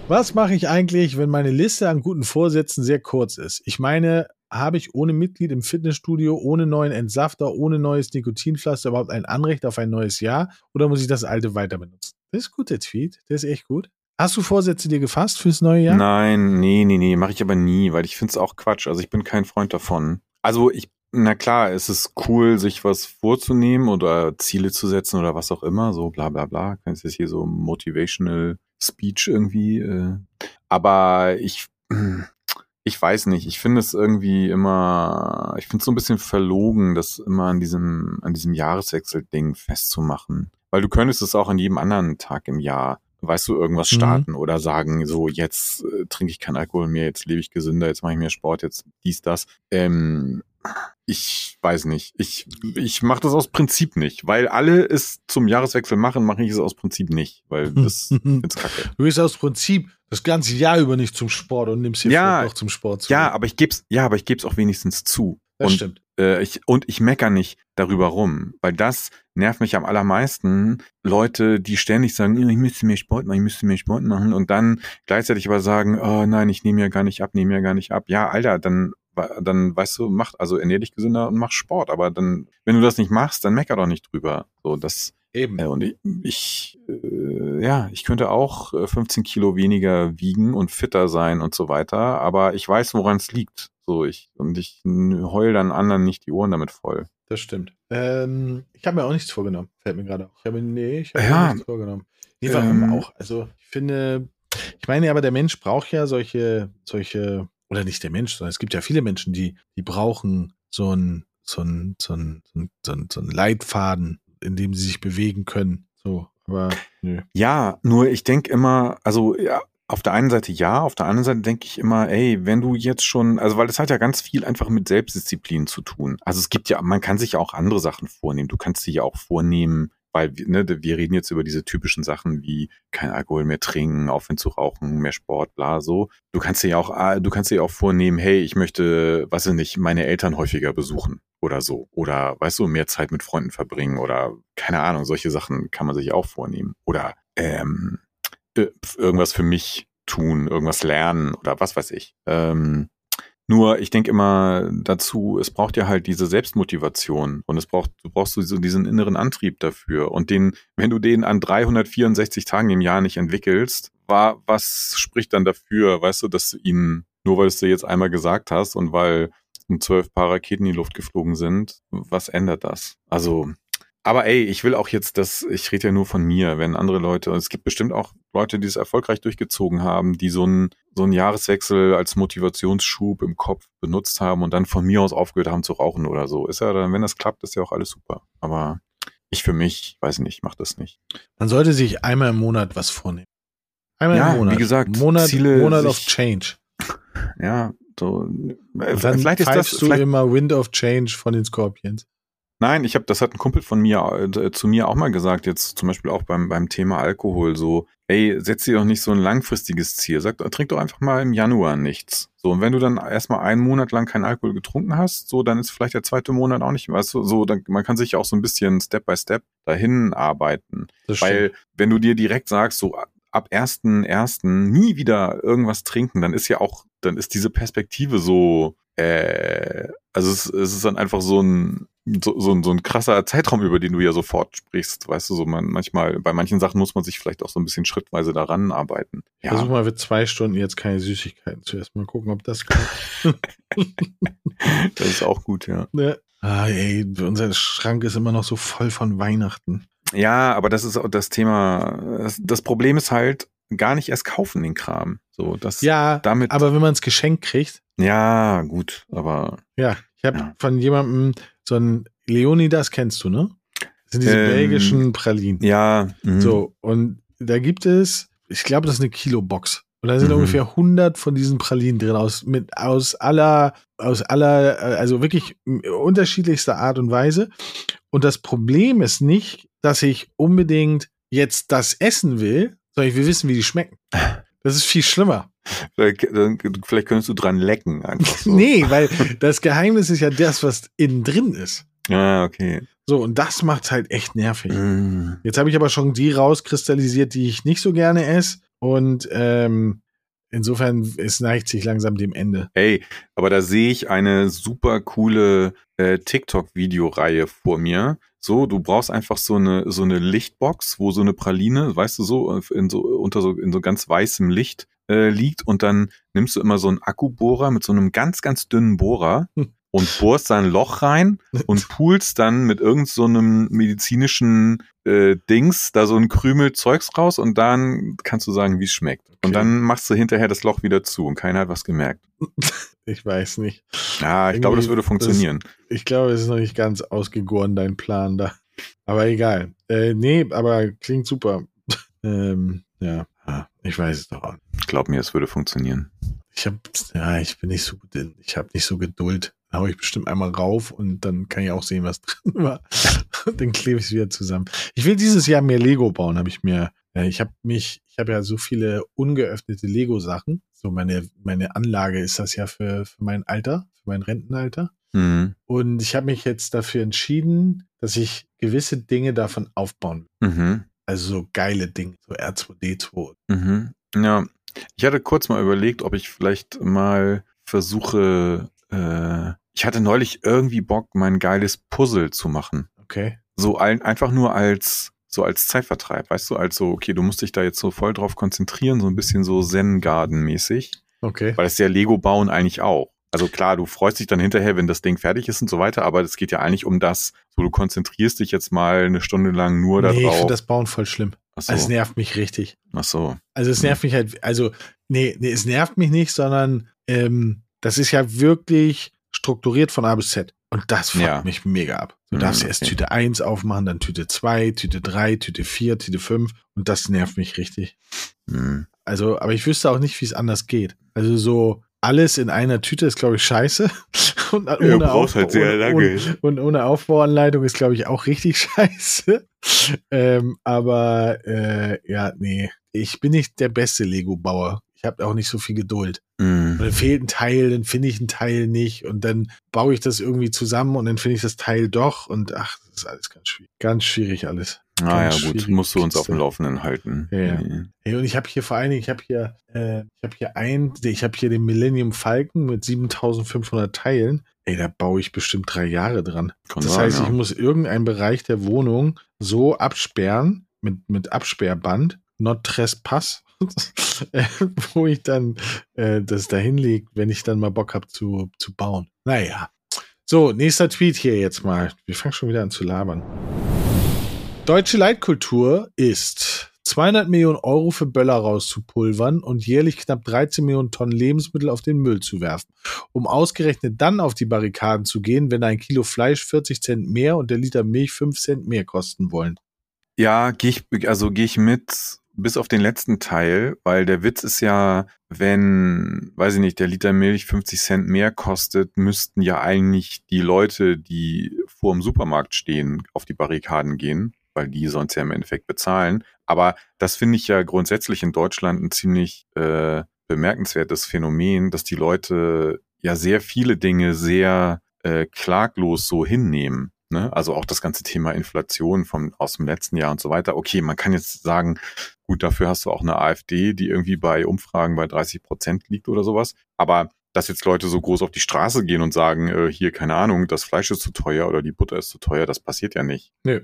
Was mache ich eigentlich, wenn meine Liste an guten Vorsätzen sehr kurz ist? Ich meine, habe ich ohne Mitglied im Fitnessstudio, ohne neuen Entsafter, ohne neues Nikotinpflaster überhaupt ein Anrecht auf ein neues Jahr oder muss ich das alte weiter benutzen? Das ist gut, der Tweet. Der ist echt gut. Hast du Vorsätze dir gefasst fürs neue Jahr? Nein, nee, nee, nee, mache ich aber nie, weil ich finde es auch Quatsch. Also ich bin kein Freund davon. Also ich, na klar, es ist cool, sich was vorzunehmen oder Ziele zu setzen oder was auch immer, so bla bla bla. Das ist hier so motivational Speech irgendwie. Äh. Aber ich, ich weiß nicht. Ich finde es irgendwie immer, ich finde es so ein bisschen verlogen, das immer an diesem, an diesem Jahreswechsel-Ding festzumachen. Weil du könntest es auch an jedem anderen Tag im Jahr weißt du, irgendwas mhm. starten mhm. oder sagen, so jetzt äh, trinke ich keinen Alkohol mehr, jetzt lebe ich gesünder, jetzt mache ich mehr Sport, jetzt dies, das. Ähm, ich weiß nicht. Ich, ich mache das aus Prinzip nicht, weil alle es zum Jahreswechsel machen, mache ich es aus Prinzip nicht, weil das ist kacke. Du gehst aus Prinzip das ganze Jahr über nicht zum Sport und nimmst hier ja, doch zum Sport zu. Ja, aber ich geb's, ja, aber ich geb's auch wenigstens zu. Das und, stimmt. Äh, ich, und ich mecker nicht darüber rum, weil das nervt mich am allermeisten. Leute, die ständig sagen, ich müsste mehr Sport machen, ich müsste mehr Sport machen und dann gleichzeitig aber sagen, oh nein, ich nehme ja gar nicht ab, nehme ja gar nicht ab. Ja, Alter, dann dann weißt du, mach also ernähr dich gesünder und mach Sport. Aber dann, wenn du das nicht machst, dann mecker doch nicht drüber. So, das eben. Äh, und ich, ich äh, ja, ich könnte auch 15 äh, Kilo weniger wiegen und fitter sein und so weiter. Aber ich weiß, woran es liegt. So, ich und ich heul dann anderen nicht die Ohren damit voll. Das stimmt. Ähm, ich habe mir auch nichts vorgenommen. Fällt mir gerade auch. Ich habe nee, ich habe ja, mir nichts vorgenommen. Nee, warum ähm, auch? Also ich finde, ich meine, aber der Mensch braucht ja solche, solche oder nicht der Mensch, sondern es gibt ja viele Menschen, die, die brauchen so ein, so ein, so so so Leitfaden, in dem sie sich bewegen können. So, aber nö. Ja, nur ich denke immer, also ja, auf der einen Seite ja, auf der anderen Seite denke ich immer, ey, wenn du jetzt schon, also weil das hat ja ganz viel einfach mit Selbstdisziplin zu tun. Also es gibt ja, man kann sich ja auch andere Sachen vornehmen. Du kannst dich ja auch vornehmen, weil ne, wir reden jetzt über diese typischen Sachen wie kein Alkohol mehr trinken, aufhören zu rauchen, mehr Sport, bla so. Du kannst dir ja auch, ah, du kannst dir auch vornehmen, hey, ich möchte, was weiß nicht, meine Eltern häufiger besuchen oder so. Oder weißt du, mehr Zeit mit Freunden verbringen oder keine Ahnung, solche Sachen kann man sich auch vornehmen. Oder ähm, äh, irgendwas für mich tun, irgendwas lernen oder was weiß ich. Ähm, nur ich denke immer dazu, es braucht ja halt diese Selbstmotivation und es braucht, du brauchst so diesen inneren Antrieb dafür. Und den, wenn du den an 364 Tagen im Jahr nicht entwickelst, war, was spricht dann dafür, weißt du, dass du ihn, nur weil du es dir jetzt einmal gesagt hast und weil um zwölf Paar Raketen in die Luft geflogen sind, was ändert das? Also, Aber ey, ich will auch jetzt das, ich rede ja nur von mir, wenn andere Leute, es gibt bestimmt auch Leute, die es erfolgreich durchgezogen haben, die so einen, so einen Jahreswechsel als Motivationsschub im Kopf benutzt haben und dann von mir aus aufgehört haben zu rauchen oder so. Ist ja dann, wenn das klappt, ist ja auch alles super. Aber ich für mich, weiß nicht, mach das nicht. Man sollte sich einmal im Monat was vornehmen. Einmal Ja, im Monat. wie gesagt, Monat, Ziele Monat of Change. Ja, so. Und dann vielleicht ist das, du vielleicht, immer Wind of Change von den Scorpions. Nein, ich habe, das hat ein Kumpel von mir äh, zu mir auch mal gesagt, jetzt zum Beispiel auch beim, beim Thema Alkohol, so, ey, setz dir doch nicht so ein langfristiges Ziel. Sag, trink doch einfach mal im Januar nichts. So, und wenn du dann erstmal einen Monat lang keinen Alkohol getrunken hast, so, dann ist vielleicht der zweite Monat auch nicht, weißt du, so, dann, man kann sich auch so ein bisschen Step by Step dahin arbeiten. Weil, wenn du dir direkt sagst, so, ab 1.1. nie wieder irgendwas trinken, dann ist ja auch, dann ist diese Perspektive so, äh, also es, es ist dann einfach so ein, so, so, ein, so ein krasser Zeitraum, über den du ja sofort sprichst. Weißt du, so man, manchmal, bei manchen Sachen muss man sich vielleicht auch so ein bisschen schrittweise daran arbeiten. Versuch Ja, mal für zwei Stunden jetzt keine Süßigkeiten zuerst. Mal gucken, ob das klappt. das ist auch gut, ja. ne? Ah, ey, unser Schrank ist immer noch so voll von Weihnachten. Ja, aber das ist auch das Thema. Das, das Problem ist halt, gar nicht erst kaufen den Kram. So, das, Ja, damit, aber wenn man es geschenkt kriegt, ja, gut, aber ja, ich habe Ja. von jemandem so ein Leonidas kennst du, ne? Das sind diese Ähm, belgischen Pralinen. ja, mhm. So, und da gibt es, ich glaube, das ist eine Kilobox. Und da sind Mhm. ungefähr 100 von diesen Pralinen drin, aus, mit, aus aller, aus aller, äh, also wirklich unterschiedlichster Art und Weise. Und das Problem ist nicht, dass ich unbedingt jetzt das essen will, sondern ich will wissen, wie die schmecken. Das ist viel schlimmer. Vielleicht, könntest du dran lecken einfach so. Nee, weil das Geheimnis ist ja das, was innen drin ist. Ah, okay. So, und das macht's halt echt nervig. Mm. Jetzt habe ich aber schon die rauskristallisiert, die ich nicht so gerne esse. Und ähm, insofern, es neigt sich langsam dem Ende. Ey, aber da sehe ich eine super coole äh, TikTok-Videoreihe vor mir. So, du brauchst einfach so eine so eine Lichtbox, wo so eine Praline, weißt du so, in so unter so in so ganz weißem Licht äh, liegt und dann nimmst du immer so einen Akkubohrer mit so einem ganz ganz dünnen Bohrer Hm. Und bohrst da ein Loch rein und pulst dann mit irgend so einem medizinischen äh, Dings da so ein Krümel Zeugs raus und dann kannst du sagen, wie es schmeckt. Und Okay. dann machst du hinterher das Loch wieder zu und keiner hat was gemerkt. Ich weiß nicht. Ja, ich glaube, das Irgendwie, würde funktionieren. Ich glaube, es ist noch nicht ganz ausgegoren, dein Plan da. Aber egal. Äh, nee, aber klingt super. ähm, ja, Ah, ich weiß es doch auch. Glaub mir, es würde funktionieren. Ich habe, ja, ich bin nicht so ich habe nicht so Geduld. Da hau ich bestimmt einmal rauf und dann kann ich auch sehen, was drin war. Dann klebe ich es wieder zusammen. Ich will dieses Jahr mehr Lego bauen, habe ich mir. äh, Ich habe mich, ich habe ja so viele ungeöffnete Lego-Sachen. So meine, meine Anlage ist das ja für, für mein Alter, für mein Rentenalter. Mhm. Und ich habe mich jetzt dafür entschieden, dass ich gewisse Dinge davon aufbauen will. Mhm. Also so geile Dinge, so R2D2. Mhm. Ja, ich hatte kurz mal überlegt, ob ich vielleicht mal versuche, äh, ich hatte neulich irgendwie Bock, mein geiles Puzzle zu machen. Okay. So ein, einfach nur als so als Zeitvertreib, weißt du, als so, okay, du musst dich da jetzt so voll drauf konzentrieren, so ein bisschen so Zen-Garden-mäßig. Okay. Weil es ja Lego bauen eigentlich auch. Also klar, du freust dich dann hinterher, wenn das Ding fertig ist und so weiter, aber es geht ja eigentlich um das, so du konzentrierst dich jetzt mal eine Stunde lang nur nee, ich darauf. finde das Bauen voll schlimm. ach so, Also es nervt mich richtig. ach so. Also es nervt mich halt, also, nee, nee, es nervt mich nicht, sondern ähm, das ist ja wirklich strukturiert von A bis Z. Und das fuckt Ja. mich mega ab. Du Mhm, darfst erst okay. Tüte 1 aufmachen, dann Tüte 2, Tüte 3, Tüte 4, Tüte 5 und das nervt mich richtig. Hm. Also, aber ich wüsste auch nicht, wie es anders geht. Also so alles in einer Tüte ist, glaube ich, scheiße. Und ohne, brauchst halt sehr ohne. Und, und ohne Aufbauanleitung ist, glaube ich, auch richtig scheiße. Ähm, aber äh, ja, nee, ich bin nicht der beste Lego-Bauer. Ich habe auch nicht so viel Geduld. Und Hm. dann fehlt ein Teil, dann finde ich ein Teil nicht und dann baue ich das irgendwie zusammen und dann finde ich das Teil doch und ach, das ist alles ganz schwierig. Ganz schwierig alles. Ah ja, gut, musst du uns auf dem Laufenden halten. Ja, ja. Mhm. Hey, und ich habe hier vor allen Dingen, ich habe hier, äh, ich habe hier ein, ich habe hier den Millennium Falcon mit 7500 Teilen. Ey, da baue ich bestimmt drei Jahre dran. Kann das sein, heißt, ja. ich muss irgendeinen Bereich der Wohnung so absperren mit, mit Absperrband, not trespass, äh, wo ich dann äh, das dahin lege, wenn ich dann mal Bock habe zu, zu bauen. Naja. So, nächster Tweet hier jetzt mal. Wir fangen schon wieder an zu labern. Deutsche Leitkultur ist 200 Millionen Euro für Böller rauszupulvern und jährlich knapp 13 Millionen Tonnen Lebensmittel auf den Müll zu werfen, um ausgerechnet dann auf die Barrikaden zu gehen, wenn ein Kilo Fleisch 40 Cent mehr und der Liter Milch 5 Cent mehr kosten wollen. Ja, gehe ich, also gehe ich mit, bis auf den letzten Teil, weil der Witz ist ja, wenn, weiß ich nicht, der Liter Milch 50 Cent mehr kostet, müssten ja eigentlich die Leute, die vor dem Supermarkt stehen, auf die Barrikaden gehen, weil die sonst ja im Endeffekt bezahlen. Aber das finde ich ja grundsätzlich in Deutschland ein ziemlich äh, bemerkenswertes Phänomen, dass die Leute ja sehr viele Dinge sehr äh, klaglos so hinnehmen. Ne? Also auch das ganze Thema Inflation vom, aus dem letzten Jahr und so weiter. Okay, man kann jetzt sagen, gut, dafür hast du auch eine AfD, die irgendwie bei Umfragen bei 30 Prozent liegt oder sowas. Aber dass jetzt Leute so groß auf die Straße gehen und sagen, äh, hier, keine Ahnung, das Fleisch ist zu teuer oder die Butter ist zu teuer, das passiert ja nicht. Nö.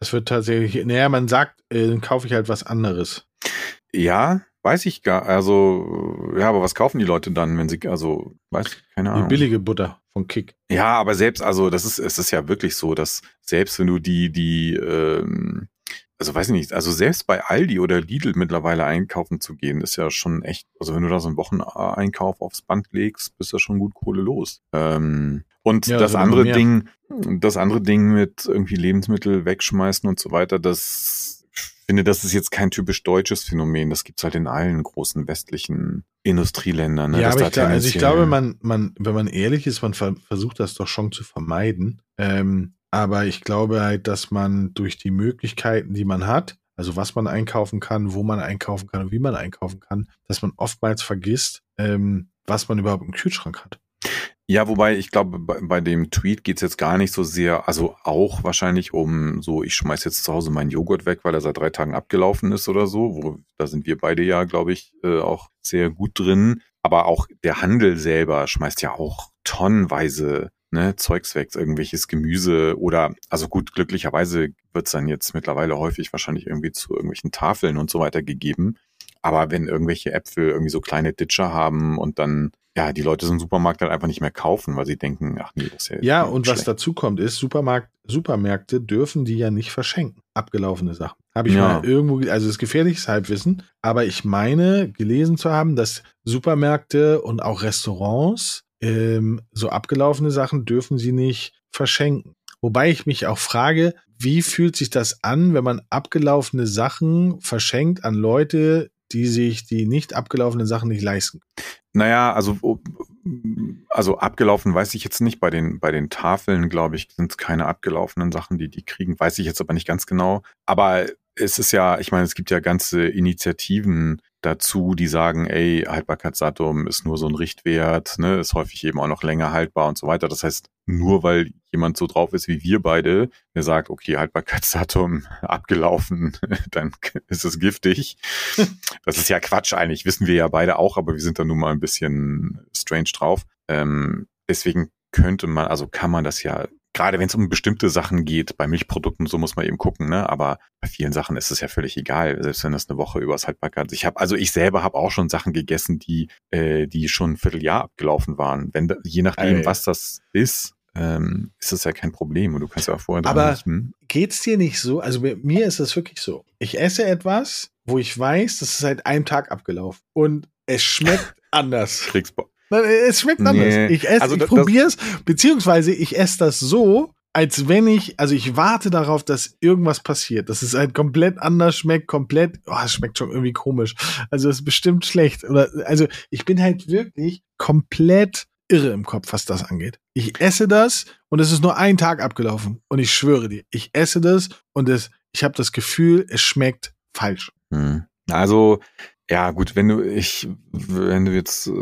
Das wird tatsächlich, naja, man sagt, äh, dann kaufe ich halt was anderes. Ja, weiß ich gar, also, ja, aber was kaufen die Leute dann, wenn sie, also, weiß, keine Ahnung. Die billige Butter von Kick. Ja, aber selbst, also, das ist, es ist ja wirklich so, dass selbst wenn du die, die, ähm, also weiß ich nicht, also selbst bei Aldi oder Lidl mittlerweile einkaufen zu gehen, ist ja schon echt, also wenn du da so einen Wocheneinkauf aufs Band legst, bist du schon gut Kohle los. Ähm, und ja, das andere Ding, das andere Ding mit irgendwie Lebensmittel wegschmeißen und so weiter, das finde, das ist jetzt kein typisch deutsches Phänomen. Das gibt's halt in allen großen westlichen Industrieländern. Ne? Ja, aber ich, glaub, also ich glaube, man, man, wenn man ehrlich ist, man versucht das doch schon zu vermeiden. Ähm, aber ich glaube halt, dass man durch die Möglichkeiten, die man hat, also was man einkaufen kann, wo man einkaufen kann und wie man einkaufen kann, dass man oftmals vergisst, ähm, was man überhaupt im Kühlschrank hat. Ja, wobei ich glaube, bei, bei dem Tweet geht's jetzt gar nicht so sehr, also auch wahrscheinlich um so, ich schmeiß jetzt zu Hause meinen Joghurt weg, weil er seit drei Tagen abgelaufen ist oder so. Wo, da sind wir beide ja, glaube ich, äh, auch sehr gut drin. Aber auch der Handel selber schmeißt ja auch tonnenweise ne, Zeugs weg, irgendwelches Gemüse oder, also gut, glücklicherweise wird's dann jetzt mittlerweile häufig wahrscheinlich irgendwie zu irgendwelchen Tafeln und so weiter gegeben. Aber wenn irgendwelche Äpfel irgendwie so kleine Ditcher haben und dann, ja, die Leute so einen Supermarkt halt einfach nicht mehr kaufen, weil sie denken, ach nee, das ist ja. Ja, und schlecht. was dazu kommt, ist, Supermarkt, Supermärkte dürfen die ja nicht verschenken. Abgelaufene Sachen. Habe ich ja. mal irgendwo, also ist gefährliches Halbwissen, aber ich meine, gelesen zu haben, dass Supermärkte und auch Restaurants ähm, so abgelaufene Sachen dürfen sie nicht verschenken. Wobei ich mich auch frage, wie fühlt sich das an, wenn man abgelaufene Sachen verschenkt an Leute, die sich die nicht abgelaufenen Sachen nicht leisten? Naja, also, oh, also abgelaufen weiß ich jetzt nicht. Bei den, bei den Tafeln, glaube ich, sind es keine abgelaufenen Sachen, die die kriegen. Weiß ich jetzt aber nicht ganz genau. Aber es ist ja, ich meine, es gibt ja ganze Initiativen, dazu, die sagen, ey, Haltbarkeitsdatum ist nur so ein Richtwert, ne, ist häufig eben auch noch länger haltbar und so weiter. Das heißt, nur weil jemand so drauf ist wie wir beide, der sagt, okay, Haltbarkeitsdatum abgelaufen, dann ist es giftig. das ist ja Quatsch eigentlich, wissen wir ja beide auch, aber wir sind da nun mal ein bisschen strange drauf. Ähm, deswegen könnte man, also kann man das ja gerade wenn es um bestimmte Sachen geht, bei Milchprodukten, so muss man eben gucken, ne? Aber bei vielen Sachen ist es ja völlig egal, selbst wenn das eine Woche übers Haltbarkeit. Ich habe, also ich selber habe auch schon Sachen gegessen, die, äh, die schon ein Vierteljahr abgelaufen waren. Wenn je nachdem, Ey. was das ist, ähm, ist das ja kein Problem. Und du kannst ja auch vorher Aber nicht, hm? geht's dir nicht so? Also mir ist das wirklich so. Ich esse etwas, wo ich weiß, das ist seit einem Tag abgelaufen. Und es schmeckt anders. Kriegst Bock. Es schmeckt nee. anders. Ich esse, also, ich probiere es, beziehungsweise ich esse das so, als wenn ich, also ich warte darauf, dass irgendwas passiert, dass es halt komplett anders schmeckt, komplett, oh, es schmeckt schon irgendwie komisch. Also es ist bestimmt schlecht. Oder, also ich bin halt wirklich komplett irre im Kopf, was das angeht. Ich esse das und es ist nur ein Tag abgelaufen. Und ich schwöre dir, ich esse das und es, ich habe das Gefühl, es schmeckt falsch. Hm. Also ja, gut, wenn du, ich, wenn du jetzt äh,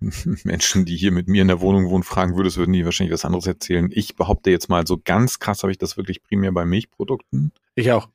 Menschen, die hier mit mir in der Wohnung wohnen, fragen würdest, würden die wahrscheinlich was anderes erzählen. Ich behaupte jetzt mal, so ganz krass habe ich das wirklich primär bei Milchprodukten. Ich auch.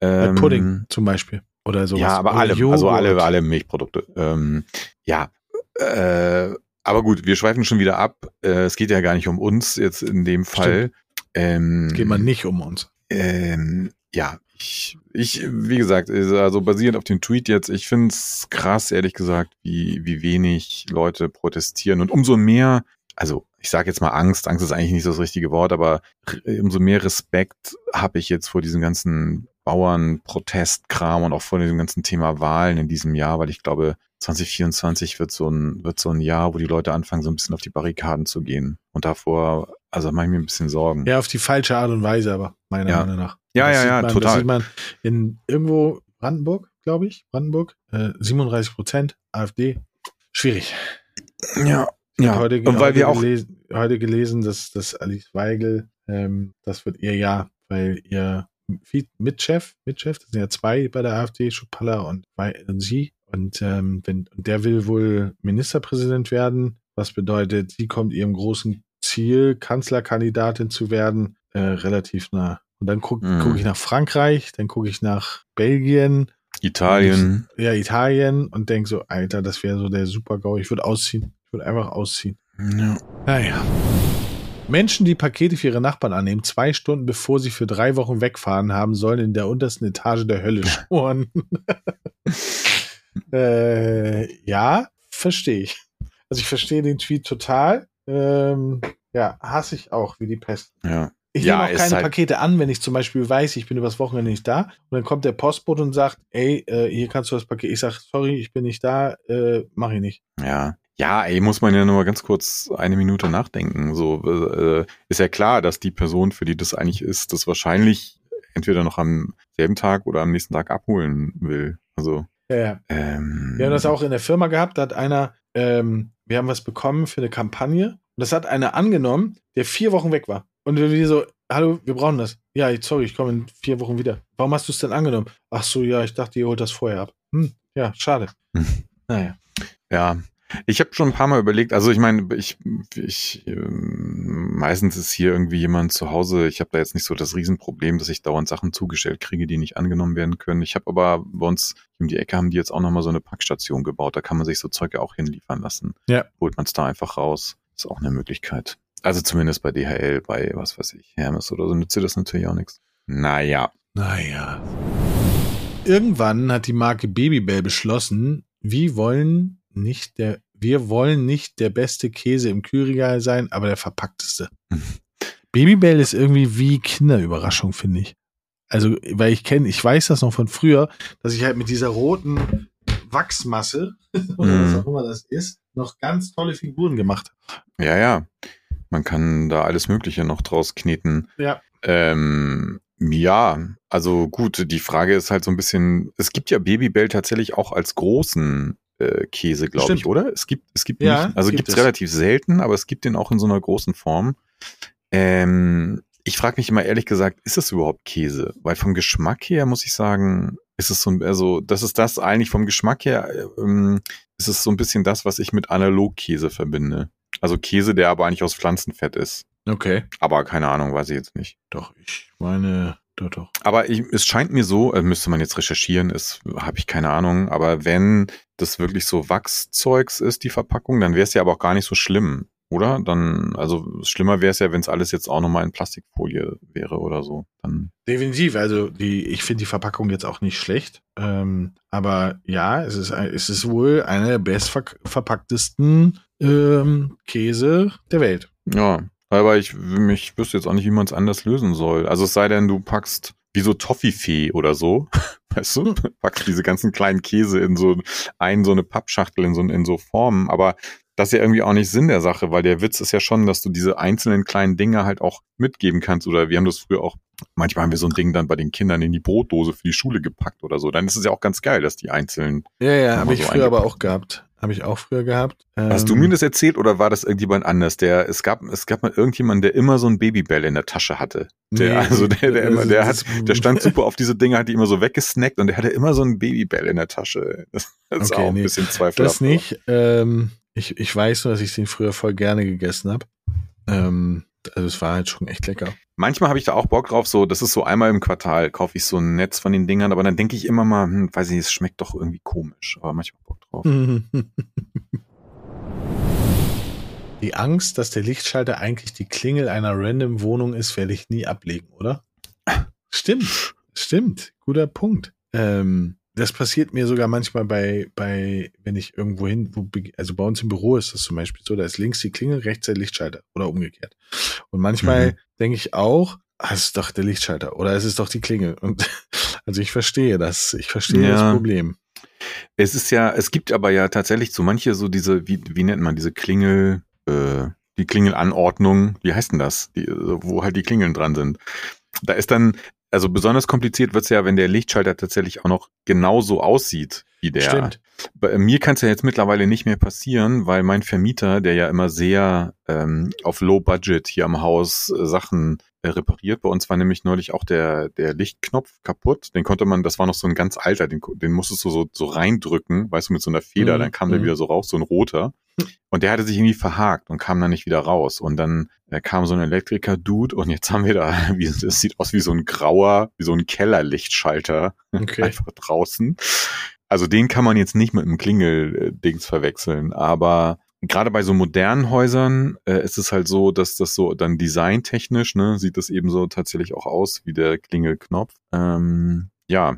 Ähm, Pudding zum Beispiel. Oder sowas. Ja, aber Oder alle, Joghurt. also alle, alle Milchprodukte. Ähm, ja, äh, aber gut, wir schweifen schon wieder ab. Äh, es geht ja gar nicht um uns jetzt in dem Fall. Ähm, geht man nicht um uns. Ähm, ja, ich, ich, wie gesagt, also basierend auf dem Tweet jetzt, ich finde es krass, ehrlich gesagt, wie, wie wenig Leute protestieren. Und umso mehr, also ich sage jetzt mal Angst, Angst ist eigentlich nicht so das richtige Wort, aber umso mehr Respekt habe ich jetzt vor diesem ganzen Bauernprotestkram und auch vor diesem ganzen Thema Wahlen in diesem Jahr, weil ich glaube, 2024 wird so ein, wird so ein Jahr, wo die Leute anfangen, so ein bisschen auf die Barrikaden zu gehen. Und davor, also mache ich mir ein bisschen Sorgen. Ja, auf die falsche Art und Weise, aber meiner Ja. Meinung nach. Ja, Das ja, ja, man, total. Das sieht man in irgendwo Brandenburg, glaube ich, Brandenburg, äh, 37 Prozent AfD. Schwierig. Ja, ja. Heute, und weil heute wir auch, gelesen, heute gelesen, dass, dass Alice Weigel, ähm, das wird ihr Jahr, weil ihr Mitchef, Mitchef, das sind ja zwei bei der AfD, Schupalla und, und sie. Und, ähm, wenn, der will wohl Ministerpräsident werden, was bedeutet, sie kommt ihrem großen Ziel, Kanzlerkandidatin zu werden, äh, relativ nah. Und dann gucke Mhm. guck ich nach Frankreich, dann gucke ich nach Belgien, Italien, ja, Italien und denke so, Alter, das wäre so der Super-GAU. Ich würde ausziehen. Ich würde einfach ausziehen. ja. Naja. Menschen, die Pakete für ihre Nachbarn annehmen, zwei Stunden bevor sie für drei Wochen wegfahren haben, sollen in der untersten Etage der Hölle schmoren. äh, ja, verstehe ich. Also ich verstehe den Tweet total. Ähm, ja, hasse ich auch, wie die Pest. ja. Ich Ja, nehme auch keine halt- Pakete an, wenn ich zum Beispiel weiß, ich bin übers Wochenende nicht da. Und dann kommt der Postbote und sagt, ey, äh, hier kannst du das Paket. Ich sag, sorry, ich bin nicht da, äh, mach ich nicht. Ja. Ja, ey, muss man ja nur mal ganz kurz eine Minute nachdenken. So, äh, ist ja klar, dass die Person, für die das eigentlich ist, das wahrscheinlich entweder noch am selben Tag oder am nächsten Tag abholen will. Also, Ja, ja. ähm, Wir haben das auch in der Firma gehabt, da hat einer, ähm, wir haben was bekommen für eine Kampagne. Und das hat einer angenommen, der vier Wochen weg war. Und wir so, hallo, wir brauchen das. Ja, sorry, ich komme in vier Wochen wieder. Warum hast du es denn angenommen? Ach so, ja, ich dachte, ihr holt das vorher ab. Hm, ja, schade. Hm. Naja. Ja, ich habe schon ein paar Mal überlegt, also ich meine, ich, ich ähm, meistens ist hier irgendwie jemand zu Hause, ich habe da jetzt nicht so das Riesenproblem, dass ich dauernd Sachen zugestellt kriege, die nicht angenommen werden können. Ich habe aber bei uns um die Ecke haben die jetzt auch nochmal so eine Packstation gebaut, da kann man sich so Zeug ja auch hinliefern lassen. Ja. Holt man es da einfach raus. Ist auch eine Möglichkeit. Also zumindest bei DHL, bei was weiß ich, Hermes oder so, nützt dir das natürlich auch nichts. Naja. Naja. Irgendwann hat die Marke Babybell beschlossen, wir wollen nicht der, wir wollen nicht der beste Käse im Kühlregal sein, aber der verpackteste. Babybell ist irgendwie wie Kinderüberraschung, finde ich. Also, weil ich kenne, ich weiß das noch von früher, dass ich halt mit dieser roten Wachsmasse, oder was Mhm. auch immer das ist, noch ganz tolle Figuren gemacht. Ja, ja. Man kann da alles Mögliche noch draus kneten. Ja. Ähm, ja, also gut, die Frage ist halt so ein bisschen, es gibt ja Babybell tatsächlich auch als großen äh, Käse, glaube ich, oder? Es gibt, es gibt Ja, nicht, also gibt es relativ selten, aber es gibt den auch in so einer großen Form. Ähm, ich frage mich immer ehrlich gesagt, ist es überhaupt Käse? Weil vom Geschmack her muss ich sagen, ist es so, ein- also das ist das eigentlich vom Geschmack her, ähm, ist es so ein bisschen das, was ich mit Analogkäse verbinde. Also Käse, der aber eigentlich aus Pflanzenfett ist. Okay. Aber keine Ahnung, weiß ich jetzt nicht. Doch, ich meine, doch, doch. Aber ich, es scheint mir so, äh, müsste man jetzt recherchieren, ist, habe ich keine Ahnung, aber wenn das wirklich so Wachszeugs ist, die Verpackung, dann wäre es ja aber auch gar nicht so schlimm, oder? Dann, also schlimmer wäre es ja, wenn es alles jetzt auch nochmal in Plastikfolie wäre oder so. Dann, Definitiv, also die, ich finde die Verpackung jetzt auch nicht schlecht. Ähm, aber ja, es ist, es ist wohl einer der bestverpacktesten ähm, Käse der Welt. ja. Aber ich, ich wüsste jetzt auch nicht, wie man es anders lösen soll. Also es sei denn, du packst wie so Toffifee oder so, weißt du, packst diese ganzen kleinen Käse in so ein, so eine Pappschachtel in so, in so Formen, aber das ist ja irgendwie auch nicht Sinn der Sache, weil der Witz ist ja schon, dass du diese einzelnen kleinen Dinge halt auch mitgeben kannst oder wir haben das früher auch, manchmal haben wir so ein Ding dann bei den Kindern in die Brotdose für die Schule gepackt oder so, dann ist es ja auch ganz geil, dass die einzelnen Ja, ja, habe ich so früher aber auch gehabt. Habe ich auch früher gehabt. Hast du Ähm, mir das erzählt oder war das irgendjemand anders? Der, es gab, es gab mal irgendjemanden, der immer so ein Babybell in der Tasche hatte. Der, nee, also der, der immer, der hat, der stand super auf diese Dinge, hat die immer so weggesnackt und der hatte immer so ein Babybell in der Tasche. Das, das ist Okay, auch ein nee, bisschen zweifelhaft. Das nicht. Ähm, ich, ich weiß nur, dass ich den früher voll gerne gegessen habe. Ähm, also es war halt schon echt lecker. Manchmal habe ich da auch Bock drauf, so, das ist so einmal im Quartal, kaufe ich so ein Netz von den Dingern, aber dann denke ich immer mal, hm, weiß ich, nicht, es schmeckt doch irgendwie komisch, aber manchmal Bock drauf. Die Angst, dass der Lichtschalter eigentlich die Klingel einer random Wohnung ist, werde ich nie ablegen, oder? Stimmt, stimmt. Guter Punkt. Ähm, das passiert mir sogar manchmal bei, bei, wenn ich irgendwo hin, wo, also bei uns im Büro ist das zum Beispiel so, da ist links die Klingel, rechts der Lichtschalter oder umgekehrt. Und manchmal mhm. denke ich auch, ah, es ist doch der Lichtschalter oder es ist doch die Klingel. Und also ich verstehe das, ich verstehe ja. das Problem. Es ist ja, es gibt aber ja tatsächlich so manche so diese, wie, wie nennt man diese Klingel, äh, die Klingelanordnung, wie heißt denn das? Die, wo halt die Klingeln dran sind. Da ist dann, also besonders kompliziert wird's ja, wenn der Lichtschalter tatsächlich auch noch genauso aussieht wie der. Stimmt. Bei mir kann es ja jetzt mittlerweile nicht mehr passieren, weil mein Vermieter, der ja immer sehr ähm, auf Low Budget hier am Haus äh, Sachen äh, repariert. Bei uns war nämlich neulich auch der, der Lichtknopf kaputt. Den konnte man, das war noch so ein ganz alter, den, den musstest du so, so reindrücken, weißt du, mit so einer Feder, mhm. dann kam der mhm. wieder so raus, so ein roter. Und der hatte sich irgendwie verhakt und kam dann nicht wieder raus. Und dann äh, kam so ein Elektriker-Dude und jetzt haben wir da, wie, das sieht aus wie so ein grauer, wie so ein Kellerlichtschalter okay. einfach draußen. Also den kann man jetzt nicht mit einem Klingel-Dings verwechseln, aber gerade bei so modernen Häusern äh, ist es halt so, dass das so dann designtechnisch, ne, sieht das eben so tatsächlich auch aus wie der Klingelknopf. Ähm, ja,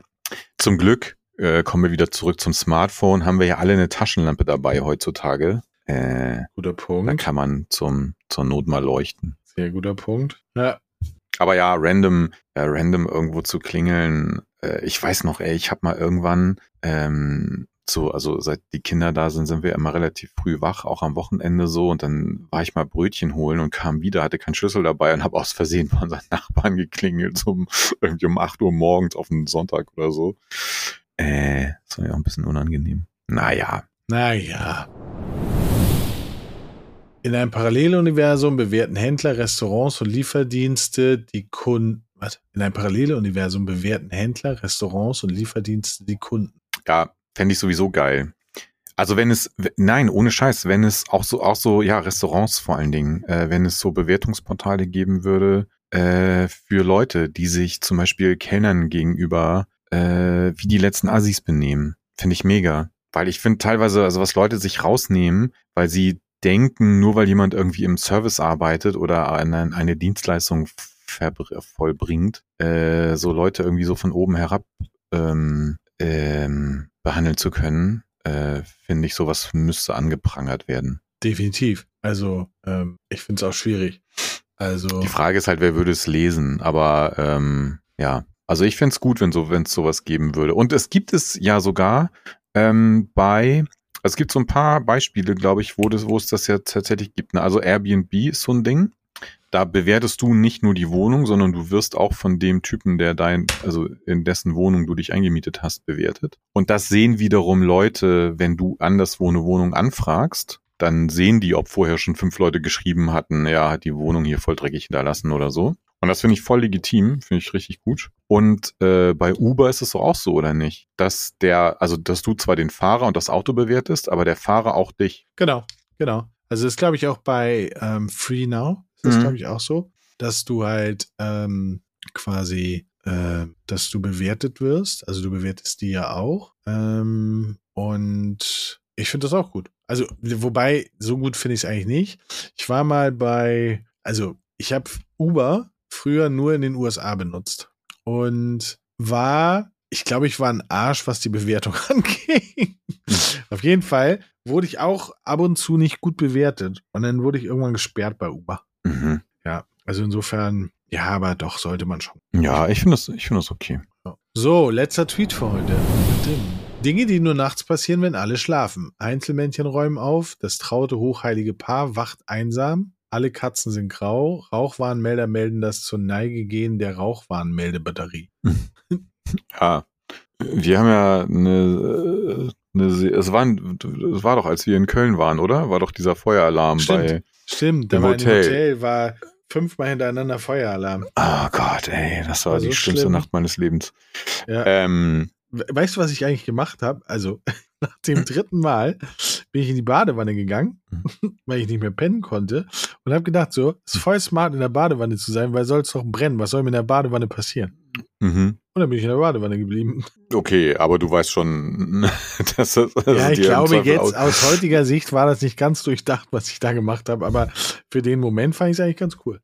zum Glück äh, kommen wir wieder zurück zum Smartphone, haben wir ja alle eine Taschenlampe dabei heutzutage. Äh, guter Punkt. Da kann man zum, zur Not mal leuchten. Sehr guter Punkt. Ja. Aber ja, random, äh, random irgendwo zu klingeln. Äh, ich weiß noch, ey, ich habe mal irgendwann ähm, so, also seit die Kinder da sind, sind wir immer relativ früh wach, auch am Wochenende so. Und dann war ich mal Brötchen holen und kam wieder, hatte keinen Schlüssel dabei und habe aus Versehen von seinen Nachbarn geklingelt, so um, irgendwie um acht Uhr morgens auf einen Sonntag oder so. Äh, das war ja auch ein bisschen unangenehm. Naja. Naja. In einem Paralleluniversum bewerten Händler, Restaurants und Lieferdienste die Kunden. Was? In einem Paralleluniversum bewerten Händler, Restaurants und Lieferdienste die Kunden. Ja, Fände ich sowieso geil. Also wenn es, nein, ohne Scheiß, wenn es auch so, auch so, ja, Restaurants vor allen Dingen, äh, wenn es so Bewertungsportale geben würde, äh, für Leute, die sich zum Beispiel Kellnern gegenüber, äh, wie die letzten Assis benehmen. Finde ich mega. Weil ich finde teilweise, also was Leute sich rausnehmen, weil sie denken, nur weil jemand irgendwie im Service arbeitet oder eine, eine Dienstleistung vollbringt, äh, so Leute irgendwie so von oben herab ähm, ähm, behandeln zu können, äh, finde ich, sowas müsste angeprangert werden. Definitiv. Also ähm, ich finde es auch schwierig. Also die Frage ist halt, wer würde es lesen? Aber ähm, ja, also ich finde es gut, wenn so, wenn es sowas geben würde. Und es gibt es ja sogar ähm, bei, also es gibt so ein paar Beispiele, glaube ich, wo das, wo es das ja tatsächlich gibt. Ne? Also Airbnb ist so ein Ding da bewertest du nicht nur die Wohnung, sondern du wirst auch von dem Typen, der dein, also in dessen Wohnung du dich eingemietet hast, bewertet. Und das sehen wiederum Leute, wenn du anderswo eine Wohnung anfragst, dann sehen die, ob vorher schon fünf Leute geschrieben hatten, ja, hat die Wohnung hier voll dreckig hinterlassen oder so. Und das finde ich voll legitim, finde ich richtig gut. Und äh, bei Uber ist es so auch so, oder nicht? Dass der, also dass du zwar den Fahrer und das Auto bewertest, aber der Fahrer auch dich. Genau, genau. Also das glaube ich auch bei ähm, Free Now das, mhm. glaube ich, auch so, dass du halt ähm, quasi, äh, dass du bewertet wirst. Also du bewertest die ja auch. Ähm, und ich finde das auch gut. Also, wobei, so gut finde ich es eigentlich nicht. Ich war mal bei, also ich habe Uber früher nur in den USA benutzt und war, ich glaube, ich war ein Arsch, was die Bewertung anging. Auf jeden Fall wurde ich auch ab und zu nicht gut bewertet und dann wurde ich irgendwann gesperrt bei Uber. Ja, also insofern, ja, aber doch sollte man schon. Ja, ich finde das, ich finde das okay. So, letzter Tweet für heute. Dinge, die nur nachts passieren, wenn alle schlafen. Einzelmännchen räumen auf, das traute hochheilige Paar wacht einsam, alle Katzen sind grau, Rauchwarnmelder melden das zur Neige gehen der Rauchwarnmeldebatterie. ja, wir haben ja eine, eine es, war, es war doch, als wir in Köln waren, oder? War doch dieser Feueralarm Stimmt. bei Stimmt, da war Hotel. Hotel war fünfmal hintereinander Feueralarm. Oh Gott, ey, das war, war die so schlimmste schlimm. Nacht meines Lebens. Ja. Ähm, weißt du, was ich eigentlich gemacht habe? Also, nach dem dritten Mal bin ich in die Badewanne gegangen, mhm. weil ich nicht mehr pennen konnte und habe gedacht, so, es ist voll smart, in der Badewanne zu sein, weil soll es doch brennen. Was soll mir in der Badewanne passieren? Mhm. Und dann bin ich in der Badewanne geblieben. Okay, aber du weißt schon, dass das. Also ja, ich glaube, jetzt aus, aus heutiger Sicht war das nicht ganz durchdacht, was ich da gemacht habe, aber für den Moment fand ich es eigentlich ganz cool.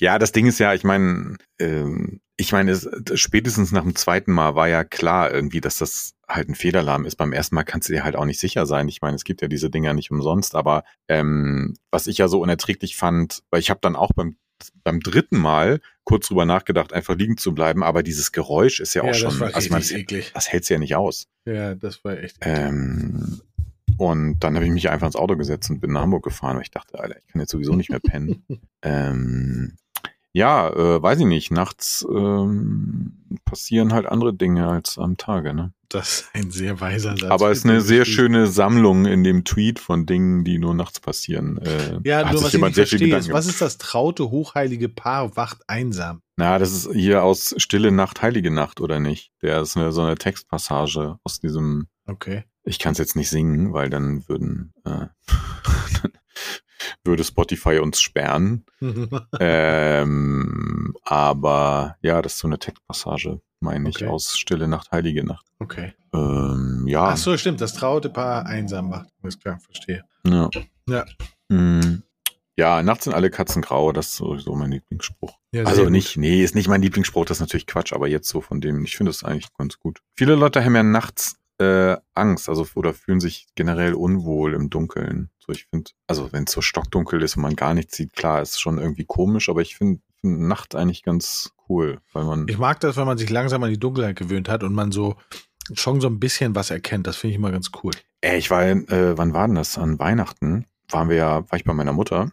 Ja, das Ding ist ja, ich meine, ähm, ich meine, es, spätestens nach dem zweiten Mal war ja klar irgendwie, dass das halt ein Fehlalarm ist. Beim ersten Mal kannst du dir halt auch nicht sicher sein. Ich meine, es gibt ja diese Dinger nicht umsonst, aber ähm, was ich ja so unerträglich fand, weil ich habe dann auch beim beim dritten Mal kurz drüber nachgedacht, einfach liegen zu bleiben, aber dieses Geräusch ist ja, ja auch schon, also man, das, das hält's ja nicht aus. Ja, das war echt. Ähm, und dann habe ich mich einfach ins Auto gesetzt und bin nach Hamburg gefahren, weil ich dachte, Alter, ich kann jetzt sowieso nicht mehr pennen. ähm, ja, äh, weiß ich nicht. Nachts ähm, passieren halt andere Dinge als am Tage, ne? Das ist ein sehr weiser Satz. Aber es ist eine sehr schöne Sammlung in dem Tweet von Dingen, die nur nachts passieren. Äh, ja, nur was ich nicht verstehe, ist, was ist das traute, hochheilige Paar wacht einsam? Na, das ist hier aus Stille Nacht, Heilige Nacht, oder nicht? Der ist eine, so eine Textpassage aus diesem. Okay. Ich kann es jetzt nicht singen, weil dann würden äh, würde Spotify uns sperren. ähm, aber ja, das ist so eine Textpassage, meine okay. ich, aus Stille Nacht, Heilige Nacht. Okay. Ähm, ja. Ach so, stimmt, das traute Paar einsam macht. Ist klar, verstehe. Ja. Ja. Mhm. Ja, nachts sind alle Katzen grau, das ist sowieso mein Lieblingsspruch. Ja, also nicht, gut. nee, ist nicht mein Lieblingsspruch, das ist natürlich Quatsch, aber jetzt so von dem, ich finde das eigentlich ganz gut. Viele Leute haben ja nachts äh, Angst, also oder fühlen sich generell unwohl im Dunkeln. So, ich finde, also wenn es so stockdunkel ist und man gar nichts sieht, klar, ist schon irgendwie komisch, aber ich finde find Nacht eigentlich ganz cool, weil man. Ich mag das, wenn man sich langsam an die Dunkelheit gewöhnt hat und man so schon so ein bisschen was erkennt. Das finde ich immer ganz cool. Äh, ich war, äh, wann war denn das? An Weihnachten waren wir ja, war ich bei meiner Mutter.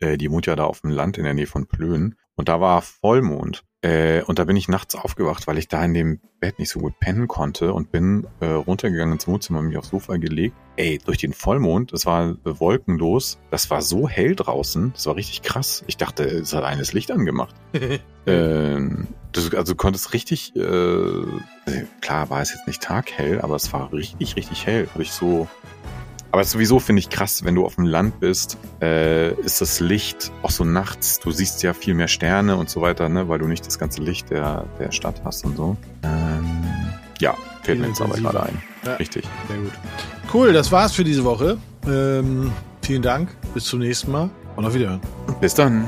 Äh, die wohnt ja da auf dem Land in der Nähe von Plön. Und da war Vollmond. Äh, und da bin ich nachts aufgewacht, weil ich da in dem Bett nicht so gut pennen konnte und bin äh, runtergegangen ins Wohnzimmer, mich aufs Sofa gelegt. Ey, durch den Vollmond, das war äh, wolkenlos, das war so hell draußen, das war richtig krass. Ich dachte, es hat eines Licht angemacht. ähm, das, also du konntest richtig, äh, also klar war es jetzt nicht taghell, aber es war richtig, richtig hell. Habe ich so aber sowieso finde ich krass, wenn du auf dem Land bist, äh, ist das Licht auch so nachts. Du siehst ja viel mehr Sterne und so weiter, ne, weil du nicht das ganze Licht der, der Stadt hast und so. Ähm, ja, fällt mir jetzt aber gerade ein. Ja, Richtig. Sehr gut. Cool, das war's für diese Woche. Ähm, vielen Dank. Bis zum nächsten Mal und auf Wiederhören. Bis dann.